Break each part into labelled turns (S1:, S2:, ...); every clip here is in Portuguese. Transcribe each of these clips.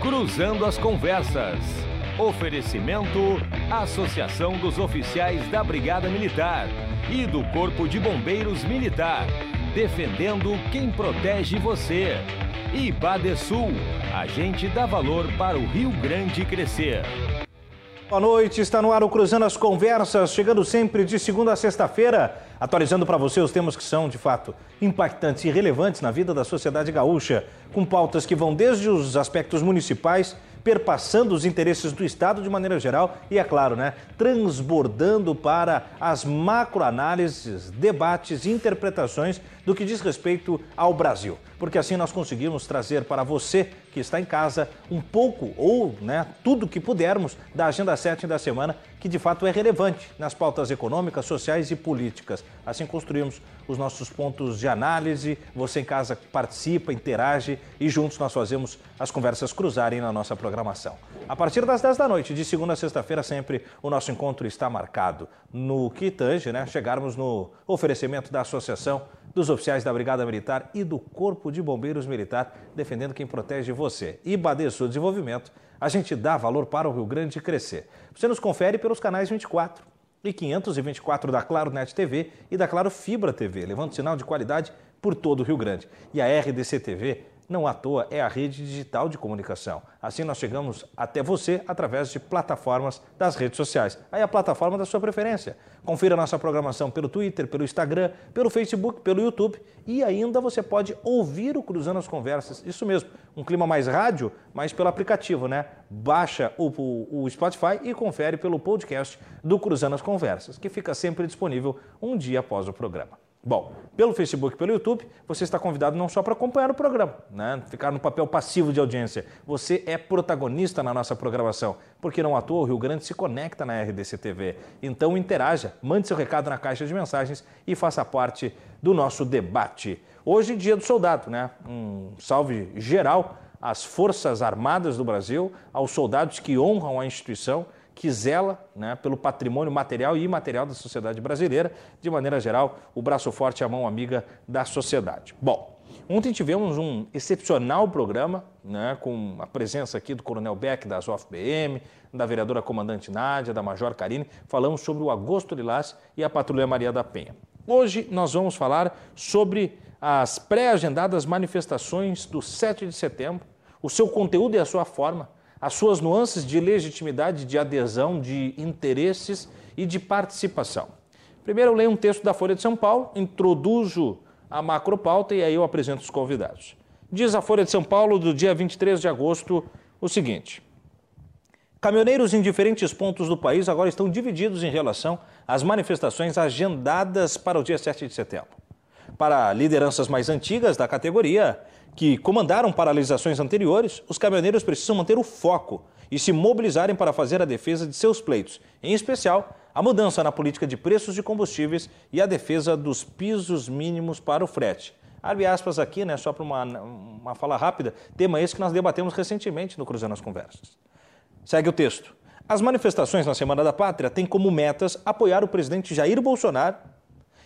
S1: Cruzando as Conversas. Oferecimento: Associação dos Oficiais da Brigada Militar e do Corpo de Bombeiros Militar. Defendendo quem protege você. E Badesul, a gente dá valor para o Rio Grande crescer.
S2: Boa noite, está no ar o Cruzando as Conversas, chegando sempre de segunda a sexta-feira, atualizando para você os temas que são, de fato, impactantes e relevantes na vida da sociedade gaúcha, com pautas que vão desde os aspectos municipais perpassando os interesses do Estado de maneira geral e, é claro, né, transbordando para as macroanálises, debates e interpretações do que diz respeito ao Brasil. Porque assim nós conseguimos trazer para você que está em casa um pouco ou né, tudo que pudermos da Agenda 7 da semana, que de fato é relevante nas pautas econômicas, sociais e políticas. Assim construímos os nossos pontos de análise, você em casa participa, interage e juntos nós fazemos as conversas cruzarem na nossa programação. A partir das 10 da noite, de segunda a sexta-feira, sempre o nosso encontro está marcado no que tange, né, chegarmos no oferecimento da Associação dos oficiais da Brigada Militar e do Corpo de Bombeiros Militar, defendendo quem protege você. E Badesul Desenvolvimento, a gente dá valor para o Rio Grande crescer. Você nos confere pelos canais 24 e 524 da Claro Net TV e da Claro Fibra TV, levando sinal de qualidade por todo o Rio Grande. E a RDC TV não à toa é a rede digital de comunicação. Assim nós chegamos até você através de plataformas das redes sociais. Aí a plataforma da sua preferência. Confira nossa programação pelo Twitter, pelo Instagram, pelo Facebook, pelo YouTube e ainda você pode ouvir o Cruzando as Conversas. Isso mesmo, um clima mais rádio, mas pelo aplicativo, né? Baixa o, o, o Spotify e confere pelo podcast do Cruzando as Conversas, que fica sempre disponível um dia após o programa. Bom, pelo Facebook, pelo YouTube, você está convidado não só para acompanhar o programa, né? ficar no papel passivo de audiência. Você é protagonista na nossa programação, porque não à toa o Rio Grande se conecta na RDC TV. Então interaja, mande seu recado na caixa de mensagens e faça parte do nosso debate. Hoje, dia do soldado, né? Um salve geral às Forças Armadas do Brasil, aos soldados que honram a instituição que zela né, pelo patrimônio material e imaterial da sociedade brasileira, de maneira geral, o braço forte e a mão amiga da sociedade. Bom, ontem tivemos um excepcional programa, né, com a presença aqui do Coronel Beck, da ASOF-BM, da vereadora comandante Nádia, da Major Karine, falamos sobre o Agosto Lilás e a Patrulha Maria da Penha. Hoje nós vamos falar sobre as pré-agendadas manifestações do 7 de setembro, o seu conteúdo e a sua forma, as suas nuances de legitimidade, de adesão, de interesses e de participação. Primeiro eu leio um texto da Folha de São Paulo, introduzo a macropauta e aí eu apresento os convidados. Diz a Folha de São Paulo do dia 23 de agosto o seguinte: Caminhoneiros em diferentes pontos do país agora estão divididos em relação às manifestações agendadas para o dia 7 de setembro. Para lideranças mais antigas da categoria, que comandaram paralisações anteriores, os caminhoneiros precisam manter o foco e se mobilizarem para fazer a defesa de seus pleitos, em especial a mudança na política de preços de combustíveis e a defesa dos pisos mínimos para o frete. Abre aspas aqui, né, só para uma, uma fala rápida, tema esse que nós debatemos recentemente no Cruzando as Conversas. Segue o texto. As manifestações na Semana da Pátria têm como metas apoiar o presidente Jair Bolsonaro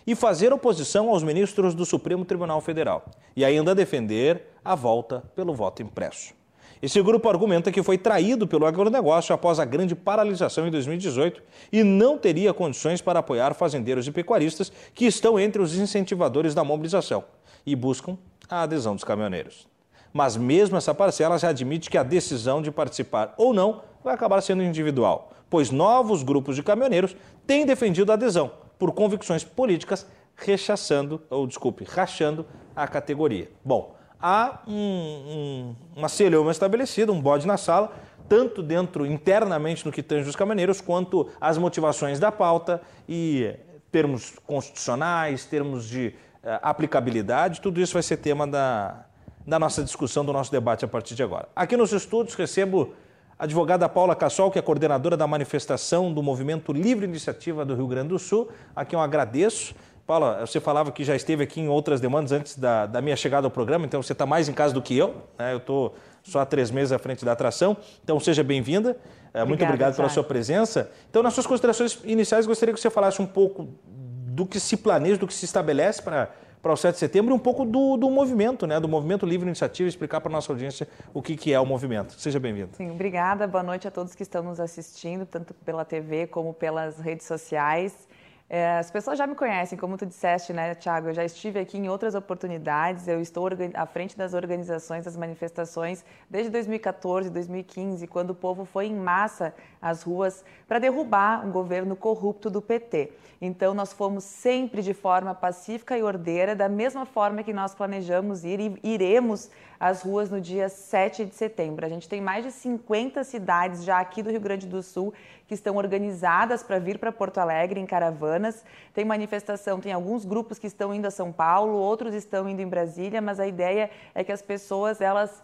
S2: e fazer oposição aos ministros do Supremo Tribunal Federal e ainda defender a volta pelo voto impresso. Esse grupo argumenta que foi traído pelo agronegócio após a grande paralisação em 2018 e não teria condições para apoiar fazendeiros e pecuaristas que estão entre os incentivadores da mobilização e buscam a adesão dos caminhoneiros. Mas mesmo essa parcela já admite que a decisão de participar ou não vai acabar sendo individual, pois novos grupos de caminhoneiros têm defendido a adesão, por convicções políticas, rechaçando, ou desculpe, rachando a categoria. Bom, há um, um, uma celeuma estabelecida, um bode na sala, tanto dentro, internamente, no que tange os caminhoneiros, quanto as motivações da pauta e termos constitucionais, termos de uh, aplicabilidade, tudo isso vai ser tema da, da nossa discussão, do nosso debate a partir de agora. Aqui nos estúdios recebo a advogada Paula Cassol, que é coordenadora da manifestação do Movimento Livre Iniciativa do Rio Grande do Sul, a quem eu agradeço. Paula, você falava que já esteve aqui em outras demandas antes da, da minha chegada ao programa, então você está mais em casa do que eu. Né? Eu estou só há três meses à frente da atração, então seja bem-vinda. É, muito obrigado pela sua presença. Então, nas suas considerações iniciais, gostaria que você falasse um pouco do que se planeja, do que se estabelece para para o 7 de setembro e um pouco do, do movimento, né? Do Movimento Livre Iniciativa, explicar para a nossa audiência o que, que é o movimento. Seja bem-vindo.
S3: Sim, obrigada. Boa noite a todos que estão nos assistindo, tanto pela TV como pelas redes sociais. É, as pessoas já me conhecem, como tu disseste, né, Tiago? Eu já estive aqui em outras oportunidades, eu estou à frente das organizações, das manifestações, desde 2014, 2015, quando o povo foi em massa às ruas para derrubar um governo corrupto do PT. Então, nós fomos sempre de forma pacífica e ordeira, da mesma forma que nós planejamos ir e iremos às ruas no dia 7 de setembro. A gente tem mais de 50 cidades já aqui do Rio Grande do Sul que estão organizadas para vir para Porto Alegre em caravanas. Tem manifestação, tem alguns grupos que estão indo a São Paulo, outros estão indo em Brasília, mas a ideia é que as pessoas elas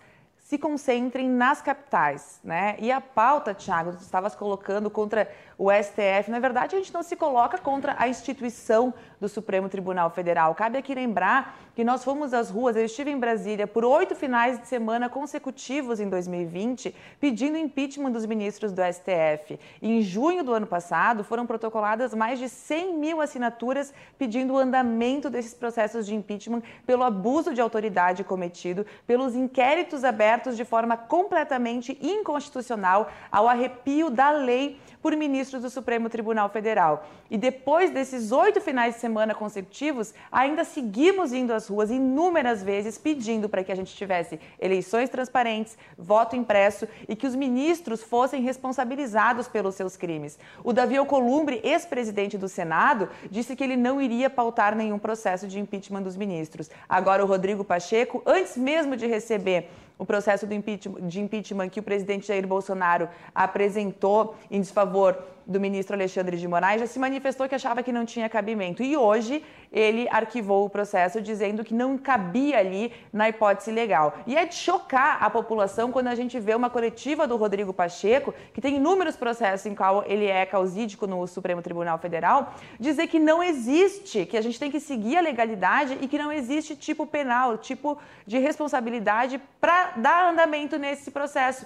S3: se concentrem nas capitais, né? E a pauta, Thiago, tu estavas colocando contra o STF. Na verdade, a gente não se coloca contra a instituição do Supremo Tribunal Federal. Cabe aqui lembrar que nós fomos às ruas, eu estive em Brasília por oito finais de semana consecutivos em 2020, pedindo impeachment dos ministros do STF. Em junho do ano passado, foram protocoladas mais de 100 mil assinaturas pedindo o andamento desses processos de impeachment pelo abuso de autoridade cometido, pelos inquéritos abertos de forma completamente inconstitucional ao arrepio da lei por ministros do Supremo Tribunal Federal. E depois desses oito finais de semana consecutivos, ainda seguimos indo às ruas inúmeras vezes pedindo para que a gente tivesse eleições transparentes, voto impresso e que os ministros fossem responsabilizados pelos seus crimes. O Davi Alcolumbre, ex-presidente do Senado, disse que ele não iria pautar nenhum processo de impeachment dos ministros. Agora, o Rodrigo Pacheco, antes mesmo de receber o processo impeachment, de impeachment que o presidente Jair Bolsonaro apresentou em desfavor do ministro Alexandre de Moraes já se manifestou que achava que não tinha cabimento. E hoje ele arquivou o processo dizendo que não cabia ali na hipótese legal. E é de chocar a população quando a gente vê uma coletiva do Rodrigo Pacheco, que tem inúmeros processos em qual ele é causídico no Supremo Tribunal Federal, dizer que não existe, que a gente tem que seguir a legalidade e que não existe tipo penal, tipo de responsabilidade para dar andamento nesse processo.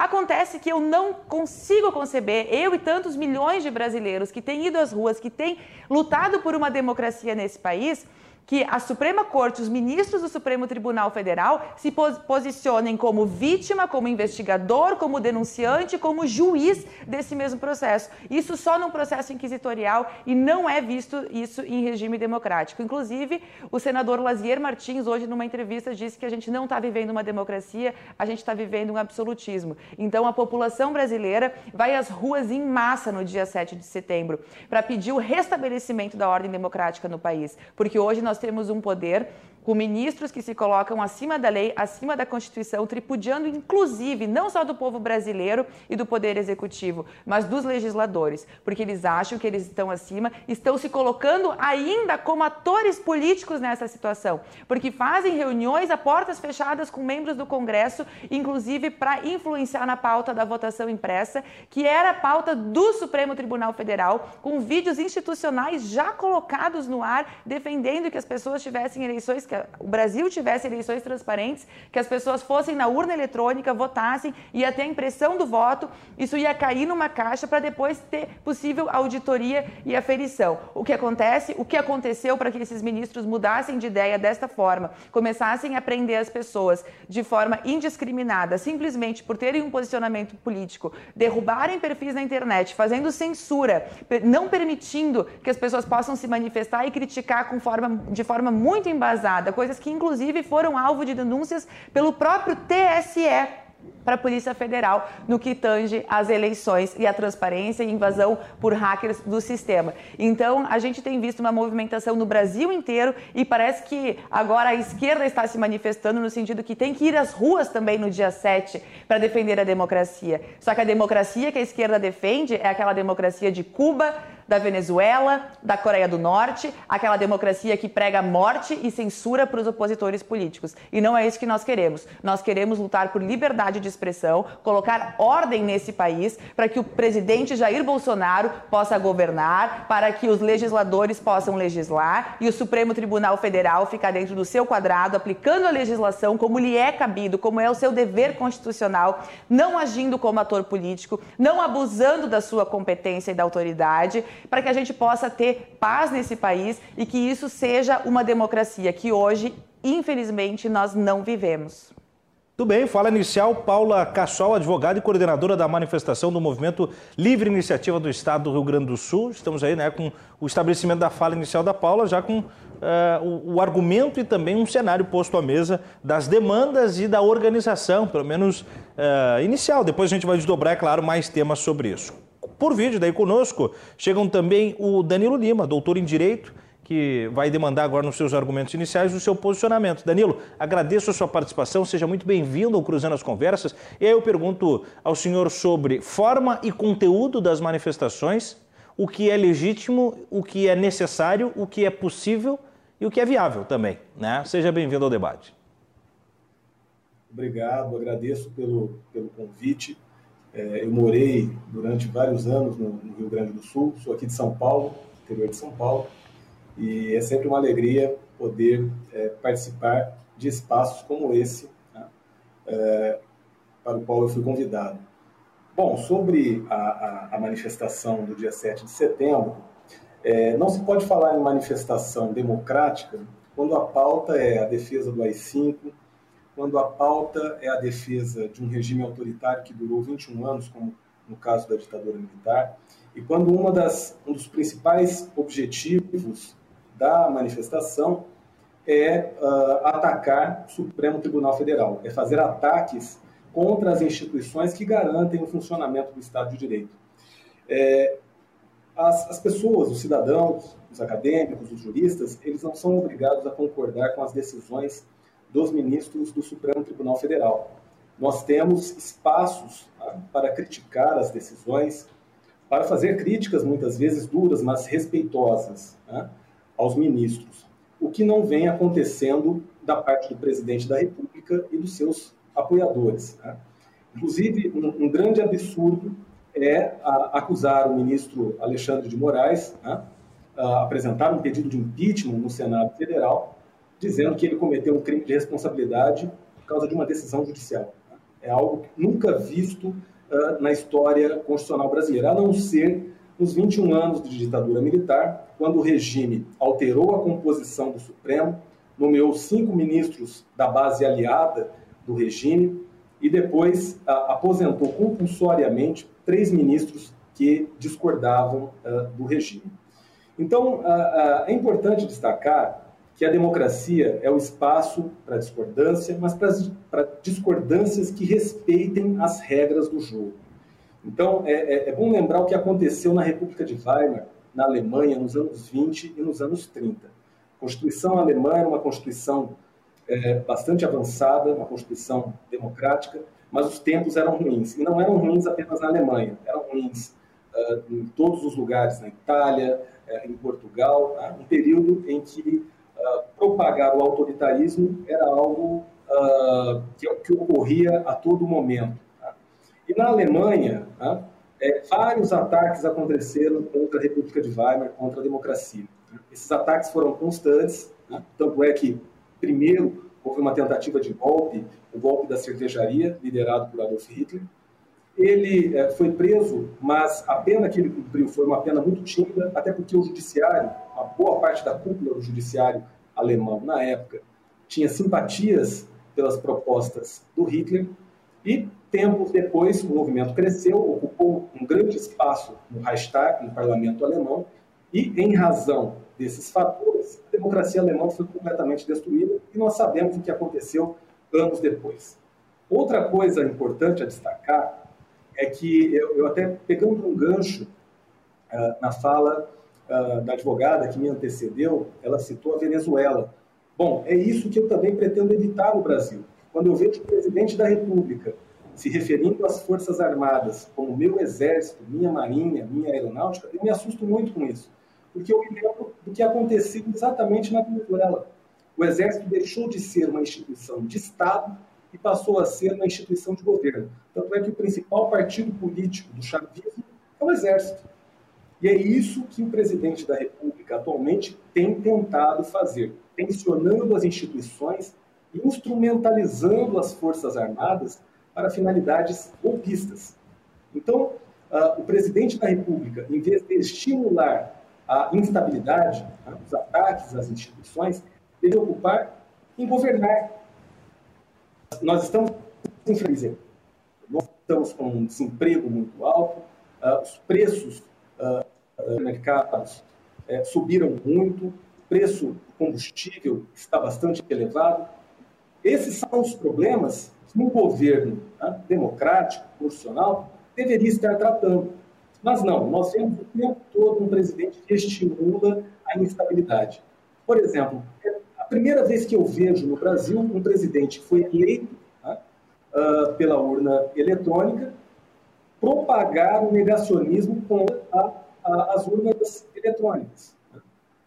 S3: Acontece que eu não consigo conceber, eu e tantos milhões de brasileiros que têm ido às ruas, que têm lutado por uma democracia nesse país, que a Suprema Corte, os ministros do Supremo Tribunal Federal se pos posicionem como vítima, como investigador, como denunciante, como juiz desse mesmo processo. Isso só num processo inquisitorial e não é visto isso em regime democrático. Inclusive, o senador Lazier Martins, hoje numa entrevista, disse que a gente não está vivendo uma democracia, a gente está vivendo um absolutismo. Então, a população brasileira vai às ruas em massa no dia 7 de setembro para pedir o restabelecimento da ordem democrática no país, porque hoje nós temos um poder com ministros que se colocam acima da lei, acima da Constituição, tripudiando inclusive não só do povo brasileiro e do poder executivo, mas dos legisladores, porque eles acham que eles estão acima, estão se colocando ainda como atores políticos nessa situação, porque fazem reuniões a portas fechadas com membros do Congresso, inclusive para influenciar na pauta da votação impressa, que era a pauta do Supremo Tribunal Federal, com vídeos institucionais já colocados no ar defendendo que as pessoas tivessem eleições, que o Brasil tivesse eleições transparentes, que as pessoas fossem na urna eletrônica, votassem, ia ter a impressão do voto, isso ia cair numa caixa para depois ter possível auditoria e aferição. O que acontece, o que aconteceu para que esses ministros mudassem de ideia desta forma, começassem a prender as pessoas de forma indiscriminada, simplesmente por terem um posicionamento político, derrubarem perfis na internet, fazendo censura, não permitindo que as pessoas possam se manifestar e criticar forma, de forma muito embasada, coisas que inclusive foram alvo de denúncias pelo próprio TSE para a Polícia Federal no que tange às eleições e a transparência e invasão por hackers do sistema. Então, a gente tem visto uma movimentação no Brasil inteiro e parece que agora a esquerda está se manifestando no sentido que tem que ir às ruas também no dia 7 para defender a democracia. Só que a democracia que a esquerda defende é aquela democracia de Cuba, da Venezuela, da Coreia do Norte, aquela democracia que prega morte e censura para os opositores políticos. E não é isso que nós queremos. Nós queremos lutar por liberdade de expressão, colocar ordem nesse país para que o presidente Jair Bolsonaro possa governar, para que os legisladores possam legislar e o Supremo Tribunal Federal ficar dentro do seu quadrado, aplicando a legislação como lhe é cabido, como é o seu dever constitucional, não agindo como ator político, não abusando da sua competência e da autoridade para que a gente possa ter paz nesse país e que isso seja uma democracia que hoje, infelizmente, nós não vivemos.
S2: Tudo bem, fala inicial Paula Cassol, advogada e coordenadora da manifestação do Movimento Livre Iniciativa do Estado do Rio Grande do Sul. Estamos aí né, com o estabelecimento da fala inicial da Paula, já com uh, o, o, argumento e também um cenário posto à mesa das demandas e da organização, pelo menos uh, inicial. Depois a gente vai desdobrar, é claro, mais temas sobre isso. Por vídeo, daí conosco, chegam também o Danilo Lima, doutor em Direito, que vai demandar agora nos seus argumentos iniciais o seu posicionamento. Danilo, agradeço a sua participação, seja muito bem-vindo ao Cruzando as Conversas. E aí eu pergunto ao senhor sobre forma e conteúdo das manifestações, o que é legítimo, o que é necessário, o que é possível e o que é viável também. Né? Seja bem-vindo ao debate.
S4: Obrigado, agradeço pelo, pelo convite. É, eu morei durante vários anos no, no Rio Grande do Sul, sou aqui de São Paulo, interior de São Paulo e é sempre uma alegria poder é, participar de espaços como esse, né, é, para o qual eu fui convidado. Bom, sobre a, a, a manifestação do dia 7 de setembro, é, não se pode falar em manifestação democrática quando a pauta é a defesa do AI-5, quando a pauta é a defesa de um regime autoritário que durou 21 anos, como no caso da ditadura militar, e quando uma das, um dos principais objetivos da manifestação é uh, atacar o Supremo Tribunal Federal, é fazer ataques contra as instituições que garantem o funcionamento do Estado de Direito. É, as, as, pessoas, os cidadãos, os acadêmicos, os juristas, eles não são obrigados a concordar com as decisões dos ministros do Supremo Tribunal Federal. Nós temos espaços tá, para criticar as decisões, para fazer críticas muitas vezes duras, mas respeitosas. Tá? aos ministros, o que não vem acontecendo da parte do presidente da República e dos seus apoiadores. Né? Inclusive, um, um, grande absurdo é a, acusar o ministro Alexandre de Moraes, né, a apresentar um pedido de impeachment no Senado Federal, dizendo que ele cometeu um crime de responsabilidade por causa de uma decisão judicial. É algo nunca visto uh, na história constitucional brasileira, a não ser nos 21 anos de ditadura militar, quando o regime alterou a composição do Supremo, nomeou cinco ministros da base aliada do regime e depois a, aposentou compulsoriamente três ministros que discordavam uh, do regime. Então, uh, uh, é importante destacar que a democracia é o espaço para discordância, mas para discordâncias que respeitem as regras do jogo. Então, é, é, é, bom lembrar o que aconteceu na República de Weimar, na Alemanha, nos anos 20 e nos anos 30. A Constituição alemã era uma Constituição é, bastante avançada, uma Constituição democrática, mas os tempos eram ruins. E não eram ruins apenas na Alemanha, eram ruins uh, em todos os lugares, na Itália, uh, em Portugal, tá? um período em que uh, propagar o autoritarismo era algo que, que ocorria a todo momento. E na Alemanha, né, é, vários ataques aconteceram contra a República de Weimar, contra a democracia. Né. Esses ataques foram constantes, né, tanto é que, primeiro, houve uma tentativa de golpe, o golpe da cervejaria, liderado por Adolf Hitler. Ele é, foi preso, mas a pena que ele cumpriu foi uma pena muito tímida, até porque o judiciário, a boa parte da cúpula do judiciário alemão na época, tinha simpatias pelas propostas do Hitler e Tempos depois, o movimento cresceu, ocupou um grande espaço no Reichstag, no parlamento alemão, e, em razão desses fatores, a democracia alemã foi completamente destruída e nós sabemos o que aconteceu anos depois. Outra coisa importante a destacar é que, eu, eu até pegando um gancho uh, na fala uh, da advogada que me antecedeu, ela citou a Venezuela. Bom, é isso que eu também pretendo evitar no Brasil. Quando eu vejo o presidente da República se referindo às Forças Armadas como meu exército, minha marinha, minha aeronáutica, eu me assusto muito com isso, porque eu me lembro do que aconteceu exatamente na Venezuela. O exército deixou de ser uma instituição de Estado e passou a ser uma instituição de governo. Tanto é que o principal partido político do chavismo é o exército. E é isso que o presidente da República atualmente tem tentado fazer, tensionando as instituições, instrumentalizando as Forças Armadas para finalidades golpistas. Então, uh, o presidente da República, em vez de estimular a instabilidade, né, os ataques às instituições, deve ocupar em governar. Nós estamos em crise. Nós estamos com um desemprego muito alto, uh, os preços uh, uh, mercados uh, subiram muito, o preço do combustível está bastante elevado. Esses são os problemas que um governo né, democrático, constitucional, deveria estar tratando. Mas não, nós vemos o tempo todo um presidente que estimula a instabilidade. Por exemplo, primeira vez que eu vejo no Brasil um presidente que foi eleito né, uh, pela urna eletrônica propagar o negacionismo contra a, a, as urnas eletrônicas.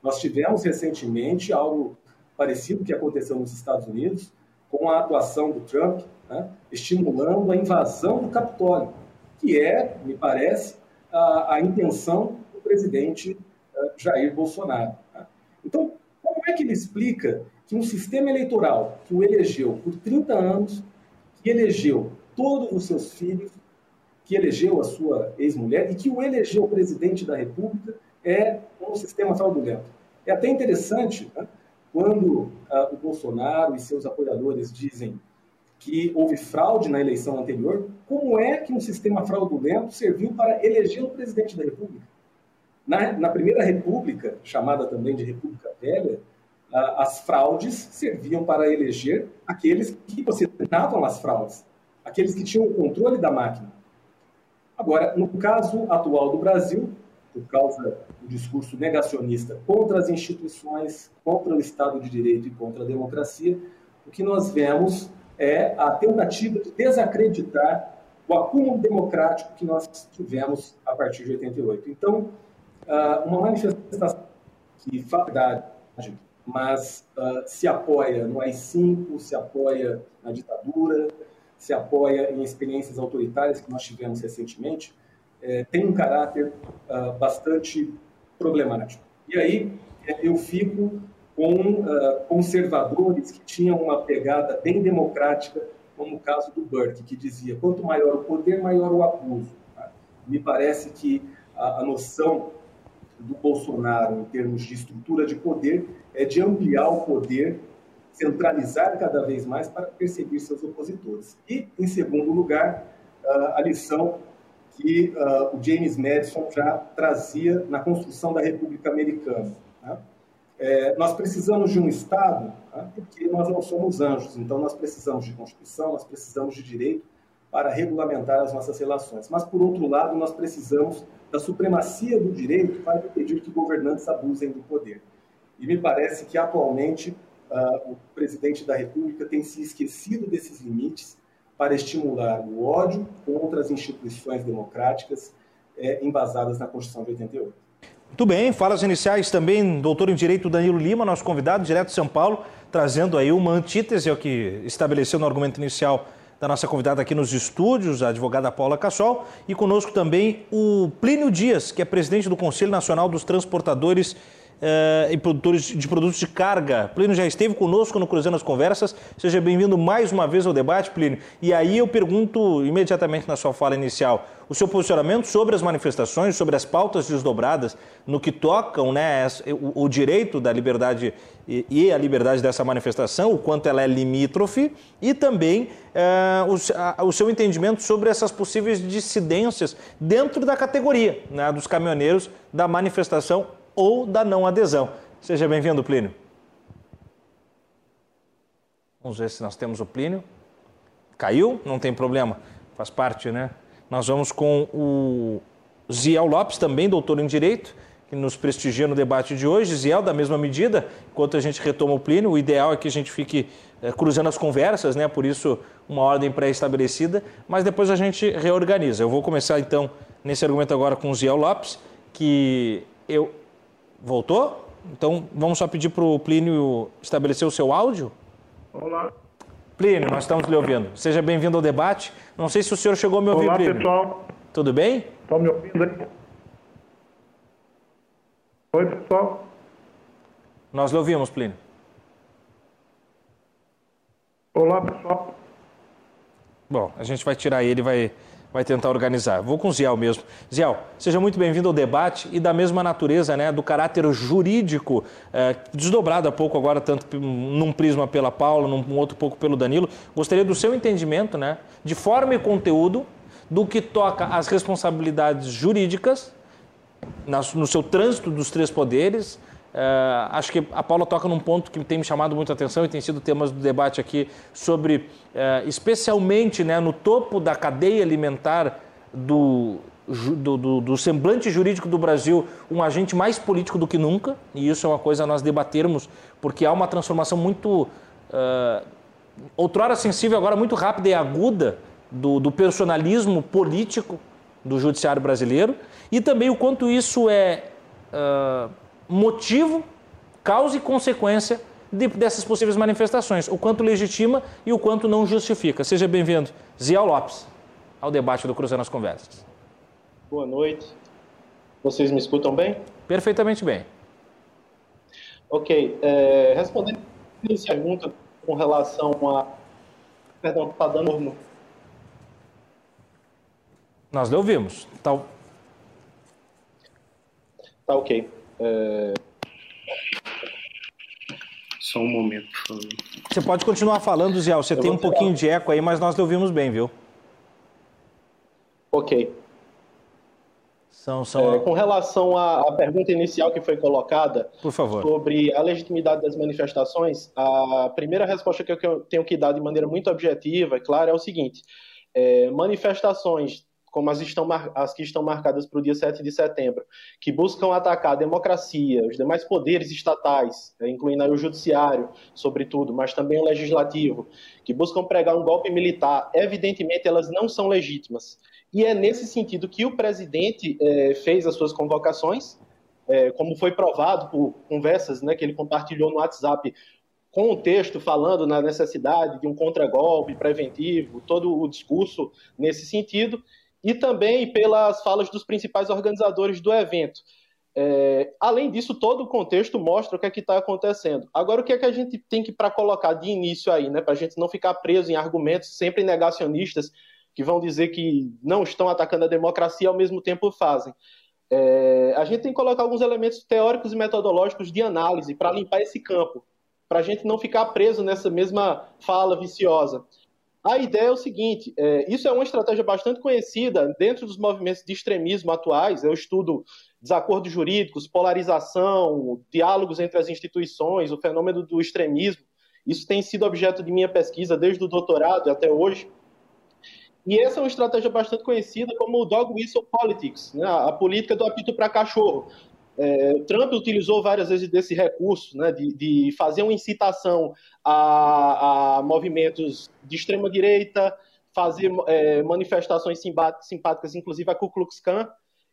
S4: Nós tivemos recentemente algo parecido que aconteceu nos Estados Unidos, com a atuação do Trump, né, estimulando a invasão do Capitólio, que é, me parece, a, a intenção do presidente uh, Jair Bolsonaro. Né. Então, como é que ele explica que um sistema eleitoral que o elegeu por 30 anos, que elegeu todos os seus filhos, que elegeu a sua ex-mulher e que o elegeu presidente da República é um sistema fraudulento? É até interessante, né? quando uh, o Bolsonaro e seus apoiadores dizem que houve fraude na eleição anterior, como é que um sistema fraudulento serviu para eleger o presidente da República? Na, na Primeira República, chamada também de República Velha, as fraudes serviam para eleger aqueles que possibilitavam as fraudes, aqueles que tinham o controle da máquina. Agora, no caso atual do Brasil, por causa do discurso negacionista contra as instituições, contra o Estado de Direito e contra a democracia, o que nós vemos é a tentativa de desacreditar o acúmulo democrático que nós tivemos a partir de 88. Então, ah, uma manifestação que fala verdade, mas uh, se apoia no AI-5, se apoia na ditadura, se apoia em experiências autoritárias que nós tivemos recentemente, é, tem um caráter uh, bastante problemático. E aí é, eu fico com uh, conservadores que tinham uma pegada bem democrática, como o caso do Burke, que dizia quanto maior o poder, maior o abuso. Tá? Me parece que a, a noção do Bolsonaro em termos de estrutura de poder é de ampliar o poder, centralizar cada vez mais para perseguir seus opositores. E, em segundo lugar, a lição que uh, o James Madison já trazia na construção da República Americana. Né? É, nós precisamos de um Estado, né? porque nós não somos anjos, então nós precisamos de Constituição, nós precisamos de direito para regulamentar as nossas relações. Mas, por outro lado, nós precisamos da supremacia do direito para impedir que governantes abusem do poder. E me parece que, atualmente, uh, o presidente da República tem se esquecido desses limites para estimular o ódio contra as instituições democráticas é, embasadas na Constituição de 88.
S2: Muito bem, falas iniciais também, doutor em Direito Danilo Lima, nosso convidado direto de São Paulo, trazendo aí uma antítese ao que estabeleceu no argumento inicial da nossa convidada aqui nos estúdios, a advogada Paula Cassol, e conosco também o Plínio Dias, que é presidente do Conselho Nacional dos Transportadores uh, e produtores de produtos de carga. Plínio já esteve conosco no Cruzando as Conversas. Seja bem-vindo mais uma vez ao debate, Plínio. E aí eu pergunto imediatamente na sua fala inicial o seu posicionamento sobre as manifestações, sobre as pautas desdobradas no que tocam né, o, direito da liberdade e, a liberdade dessa manifestação, o quanto ela é limítrofe, e também uh, o, a, o, seu entendimento sobre essas possíveis dissidências dentro da categoria né, dos caminhoneiros da manifestação ou da não adesão. Seja bem-vindo, Plínio. Vamos ver se nós temos o Plínio. Caiu? Não tem problema, faz parte, né? Nós vamos com o Ziel Lopes, também doutor em Direito, que nos prestigia no debate de hoje. Ziel, da mesma medida, enquanto a gente retoma o Plínio, o ideal é que a gente fique é, cruzando as conversas, né? Por isso, uma ordem pré-estabelecida, mas depois a gente reorganiza. Eu vou começar, então, nesse argumento agora com o Ziel Lopes, que eu Voltou? Então vamos só pedir para o Plínio estabelecer o seu áudio.
S5: Olá.
S2: Plínio, nós estamos lhe ouvindo. Seja bem-vindo ao debate. Não sei se o senhor chegou a me ouvir,
S5: Olá,
S2: Plínio.
S5: pessoal.
S2: Tudo bem?
S5: Estão me ouvindo aí? Oi, pessoal.
S2: Nós lhe ouvimos, Plínio.
S5: Olá, pessoal.
S2: Bom, a gente vai tirar ele, vai, vai tentar organizar. Vou com o Ziel mesmo. Ziel, seja muito bem-vindo ao debate e da mesma natureza, né, do caráter jurídico, é, desdobrado há pouco agora, tanto num prisma pela Paula, num outro pouco pelo Danilo. Gostaria do seu entendimento, né, de forma e conteúdo, do que toca às responsabilidades jurídicas, no seu trânsito dos três poderes, Uh, acho que a Paula toca num ponto que tem me chamado muita atenção e tem sido temas do debate aqui sobre, uh, especialmente né, no topo da cadeia alimentar do, do, do, do, semblante jurídico do Brasil, um agente mais político do que nunca, e isso é uma coisa a nós debatermos, porque há uma transformação muito, uh, outrora sensível, agora muito rápida e aguda do, do personalismo político do judiciário brasileiro, e também o quanto isso é motivo, causa e consequência de, dessas possíveis manifestações, o quanto legitima e o quanto não justifica. Seja bem-vindo, Ziel Lopes, ao debate do Cruzando as Conversas.
S6: Boa noite. Vocês me escutam bem?
S2: Perfeitamente bem.
S6: Ok. É, respondendo a pergunta com relação a. Perdão, está dando.
S2: Nós lhe ouvimos. Tá,
S6: tá ok. É... Só um momento, por favor.
S2: Você pode continuar falando, Zé. Você Eu tem um pouquinho de eco aí, mas nós te ouvimos bem, viu?
S6: Ok. São, são... É, com relação à, à, pergunta inicial que foi colocada sobre a legitimidade das manifestações, a primeira resposta que eu tenho que dar de maneira muito objetiva, é claro, é o seguinte: é, manifestações como as, estão, as que estão marcadas para o dia 7 de setembro, que buscam atacar a democracia, os demais poderes estatais, né, incluindo o judiciário, sobretudo, mas também o legislativo, que buscam pregar um golpe militar, evidentemente elas não são legítimas. E é nesse sentido que o presidente é, fez as suas convocações, é, como foi provado por conversas né, que ele compartilhou no WhatsApp com o texto falando na necessidade de um contragolpe preventivo, todo o discurso nesse sentido, e também pelas falas dos principais organizadores do evento. É, além disso, todo o contexto mostra o que é que está acontecendo. Agora, o que é que a gente tem que para colocar de início aí, né, para a gente não ficar preso em argumentos sempre negacionistas que vão dizer que não estão atacando a democracia e ao mesmo tempo fazem. É, a gente tem que colocar alguns elementos teóricos e metodológicos de análise para limpar esse campo, para a gente não ficar preso nessa mesma fala viciosa. A ideia é o seguinte: é, isso é uma estratégia bastante conhecida dentro dos movimentos de extremismo atuais. Eu estudo desacordos jurídicos, polarização, diálogos entre as instituições, o fenômeno do extremismo. Isso tem sido objeto de minha pesquisa desde o doutorado até hoje. E essa é uma estratégia bastante conhecida como o dog whistle politics, né? a política do apito para cachorro. É, Trump utilizou várias vezes desse recurso, né, de, de fazer uma incitação a, a movimentos de extrema direita, fazer é, manifestações simpáticas, inclusive a Ku Klux Klan,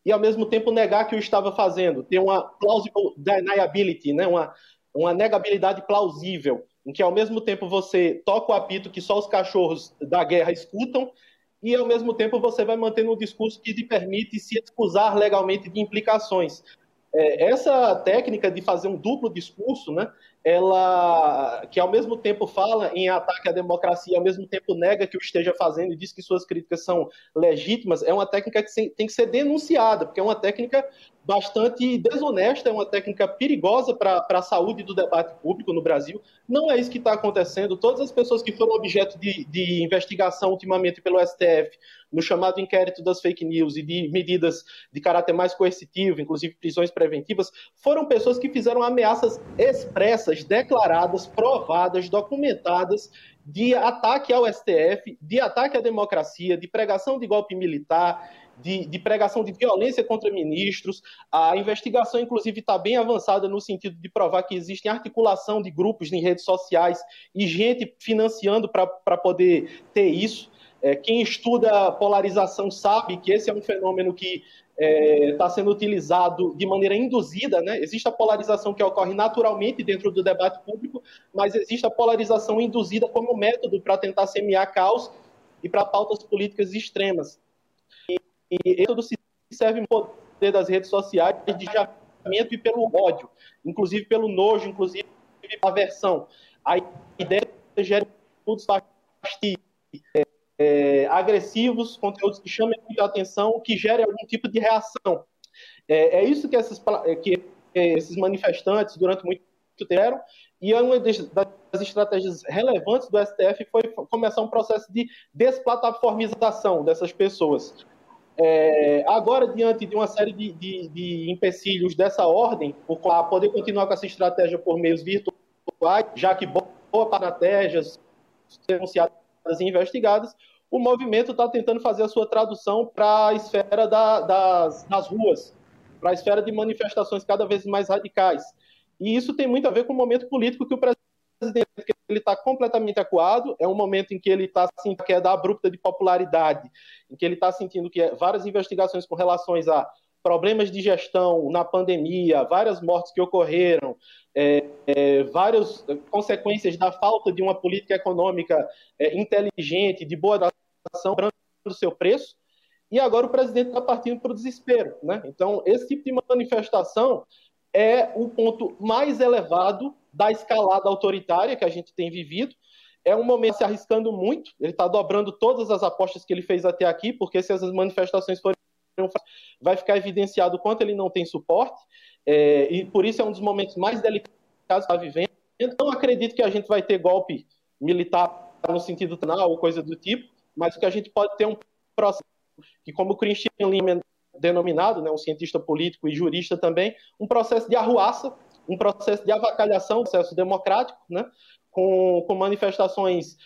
S6: e ao mesmo tempo negar que o estava fazendo, ter uma plausible deniability, né, uma, uma negabilidade plausível, em que ao mesmo tempo você toca o apito que só os cachorros da guerra escutam, e ao mesmo tempo você vai mantendo um discurso que lhe permite se excusar legalmente de implicações. É, essa técnica de fazer um duplo discurso, né, ela que ao mesmo tempo fala em ataque à democracia, ao mesmo tempo nega que o esteja fazendo e diz que suas críticas são legítimas, é uma técnica que tem que ser denunciada, porque é uma técnica bastante desonesta, é uma técnica perigosa para a saúde do debate público no Brasil. Não é isso que está acontecendo. Todas as pessoas que foram objeto de, de investigação ultimamente pelo STF, no chamado inquérito das fake news e de medidas de caráter mais coercitivo, inclusive prisões preventivas, foram pessoas que fizeram ameaças expressas, declaradas, provadas, documentadas de ataque ao STF, de ataque à democracia, de pregação de golpe militar, de, de, pregação de violência contra ministros. A investigação, inclusive, está bem avançada no sentido de provar que existe articulação de grupos em redes sociais e gente financiando para poder ter isso. É, quem estuda polarização sabe que esse é um fenômeno que está é, tá sendo utilizado de maneira induzida. Né? Existe a polarização que ocorre naturalmente dentro do debate público, mas existe a polarização induzida como método para tentar semear caos e para pautas políticas extremas. E, e método se serve no poder das redes sociais de chamamento e pelo ódio, inclusive pelo nojo, inclusive pela aversão. A ideia gera tudo é, é, agressivos, conteúdos que chamem muita atenção, que gerem algum tipo de reação. É, é isso que, essas, que esses manifestantes, durante muito tempo, deram, e é uma das estratégias relevantes do STF foi começar um processo de desplataformização dessas pessoas. É, agora, diante de uma série de, de, de empecilhos dessa ordem, para poder continuar com essa estratégia por meios virtuais, já que boa parte estratégias denunciadas e investigadas, o movimento está tentando fazer a sua tradução para a esfera da, das, das ruas, para a esfera de manifestações cada vez mais radicais. E isso tem muito a ver com o momento político que o presidente ele está completamente acuado, é um momento em que ele está sentindo queda abrupta de popularidade, em que ele está sentindo que várias investigações com relações a problemas de gestão na pandemia, várias mortes que ocorreram, é, é, várias consequências da falta de uma política econômica é, inteligente, de boa adaptação do seu preço, e agora o presidente está partindo para o desespero. Né? Então, esse tipo de manifestação é o ponto mais elevado da escalada autoritária que a gente tem vivido. É um momento se arriscando muito, ele está dobrando todas as apostas que ele fez até aqui, porque se as manifestações forem vai ficar evidenciado o quanto ele não tem suporte, é, e por isso é um dos momentos mais delicados que está vivendo. Não acredito que a gente vai ter golpe militar no sentido penal ou coisa do tipo, mas que a gente pode ter um processo que, como o Christian Lehman denominado, né, um cientista político e jurista também, um processo de arruaça, um processo de avacalhação, processo democrático, né, com, com manifestações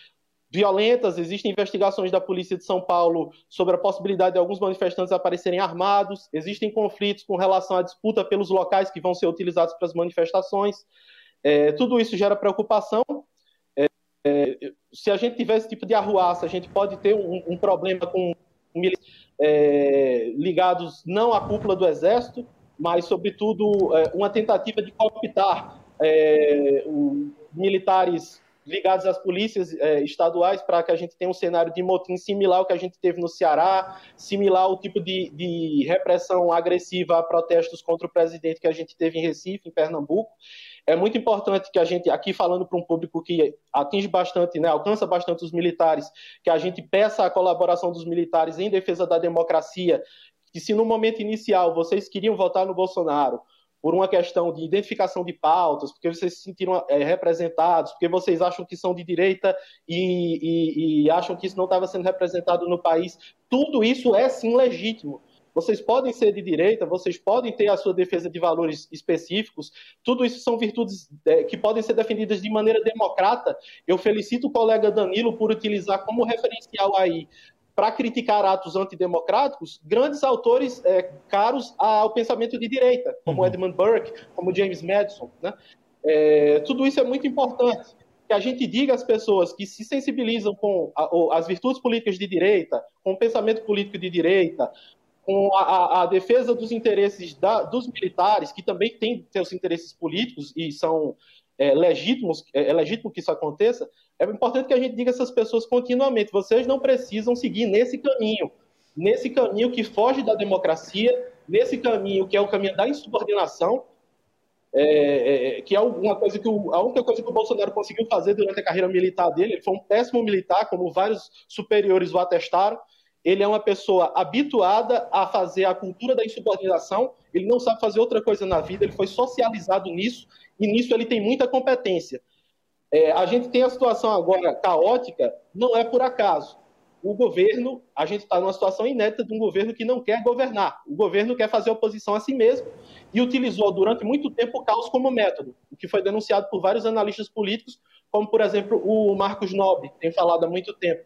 S6: violentas, existem investigações da Polícia de São Paulo sobre a possibilidade de alguns manifestantes aparecerem armados, existem conflitos com relação à disputa pelos locais que vão ser utilizados para as manifestações. É, tudo isso gera preocupação. É, é, se a gente tiver esse tipo de arruaça, a gente pode ter um, um problema com é, ligados não à cúpula do Exército, mas, sobretudo, é, uma tentativa de cooptar é, militares ligados às polícias é, estaduais para que a gente tenha um cenário de motim similar ao que a gente teve no Ceará, similar ao tipo de, de repressão agressiva a protestos contra o presidente que a gente teve em Recife, em Pernambuco. É muito importante que a gente, aqui falando para um público que atinge bastante, né, alcança bastante os militares, que a gente peça a colaboração dos militares em defesa da democracia, que se no momento inicial vocês queriam votar no Bolsonaro, por uma questão de identificação de pautas, porque vocês se sentiram é, representados, porque vocês acham que são de direita e, e, e acham que isso não estava sendo representado no país. Tudo isso é sim legítimo. Vocês podem ser de direita, vocês podem ter a sua defesa de valores específicos, tudo isso são virtudes é, que podem ser defendidas de maneira democrata. Eu felicito o colega Danilo por utilizar como referencial aí para criticar atos antidemocráticos grandes autores é, caros ao pensamento de direita, como uhum. Edmund Burke, como James Madison. Né? É, tudo isso é muito importante. Que a gente diga às pessoas que se sensibilizam com a, as virtudes políticas de direita, com o pensamento político de direita, com a, a defesa dos interesses da, dos militares, que também têm seus interesses políticos e são é, legítimos, é, é, legítimo que isso aconteça, é importante que a gente diga essas pessoas continuamente: vocês não precisam seguir nesse caminho, nesse caminho que foge da democracia, nesse caminho que é o caminho da insubordinação, é, é, é que é uma coisa que o, a única coisa que o Bolsonaro conseguiu fazer durante a carreira militar dele. Ele foi um péssimo militar, como vários superiores o atestaram. Ele é uma pessoa habituada a fazer a cultura da insubordinação, ele não sabe fazer outra coisa na vida, ele foi socializado nisso, e nisso ele tem muita competência. É, a gente tem a situação agora caótica, não é por acaso. O governo, a gente está numa situação inédita de um governo que não quer governar. O governo quer fazer oposição a si mesmo e utilizou durante muito tempo o caos como método, o que foi denunciado por vários analistas políticos, como, por exemplo, o Marcos Nobre, tem falado há muito tempo.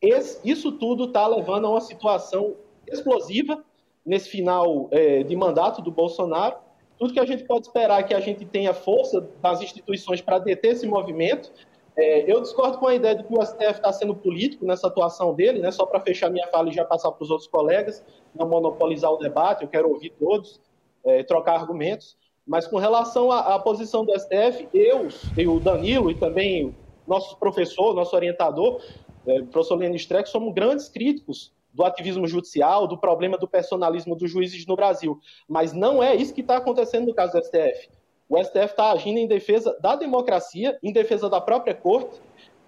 S6: Esse, isso tudo está levando a uma situação explosiva nesse final é, de mandato do Bolsonaro. Tudo que a gente pode esperar é que a gente tenha força das instituições para deter esse movimento. É, eu discordo com a ideia de que o STF está sendo político nessa atuação dele, né? só para fechar minha fala e já passar para os outros colegas, não monopolizar o debate, eu quero ouvir todos, é, trocar argumentos. Mas com relação à, à posição do STF, eu, e o Danilo e também nosso professor, nosso orientador, é, professor Lenin Streck, somos grandes críticos do ativismo judicial, do problema do personalismo dos juízes no Brasil. Mas não é isso que está acontecendo no caso do STF. O STF está agindo em defesa da democracia, em defesa da própria corte,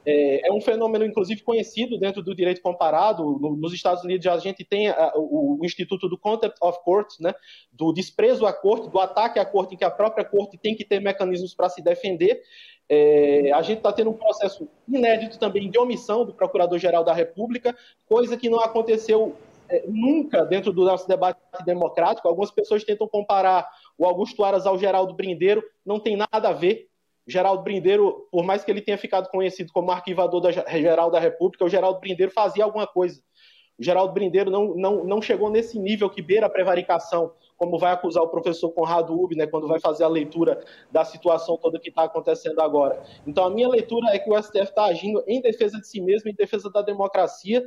S6: é, é, um fenômeno, inclusive, conhecido dentro do direito comparado. No, nos Estados Unidos, a gente tem a, o, o, Instituto do Contempt of Court, né, do desprezo à corte, do ataque à corte, em que a própria corte tem que ter mecanismos para se defender. É, a gente está tendo um processo inédito também de omissão do Procurador-Geral da República, coisa que não aconteceu é, nunca dentro do nosso debate democrático. Algumas pessoas tentam comparar o Augusto Aras ao Geraldo Brindeiro, não tem nada a ver. Geraldo Brindeiro, por mais que ele tenha ficado conhecido como arquivador da Geral da República, o Geraldo Brindeiro fazia alguma coisa. O Geraldo Brindeiro não, não, não chegou nesse nível que beira a prevaricação, como vai acusar o professor Conrado Ubi, né, quando vai fazer a leitura da situação toda que está acontecendo agora. Então, a minha leitura é que o STF está agindo em defesa de si mesmo, em defesa da democracia.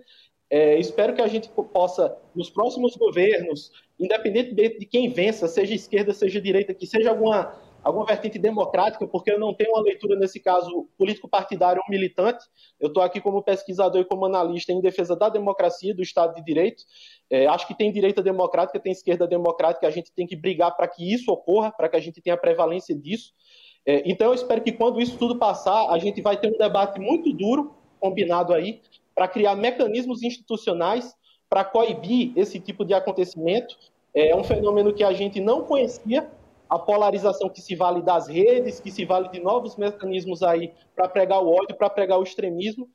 S6: É, espero que a gente possa, nos próximos governos, independente de quem vença, seja esquerda, seja direita, que seja alguma alguma vertente democrática, porque eu não tenho uma leitura, nesse caso, político-partidário ou militante. Eu estou aqui como pesquisador e como analista em defesa da democracia, do Estado de Direito. É, acho que tem direita democrática, tem esquerda democrática, a gente tem que brigar para que isso ocorra, para que a gente tenha prevalência disso. É, então, eu espero que quando isso tudo passar, a gente vai ter um debate muito duro, combinado aí, para criar mecanismos institucionais para coibir esse tipo de acontecimento. É um fenômeno que a gente não conhecia a polarização que se vale das redes, que se vale de novos mecanismos aí para pregar o ódio, para pregar o extremismo.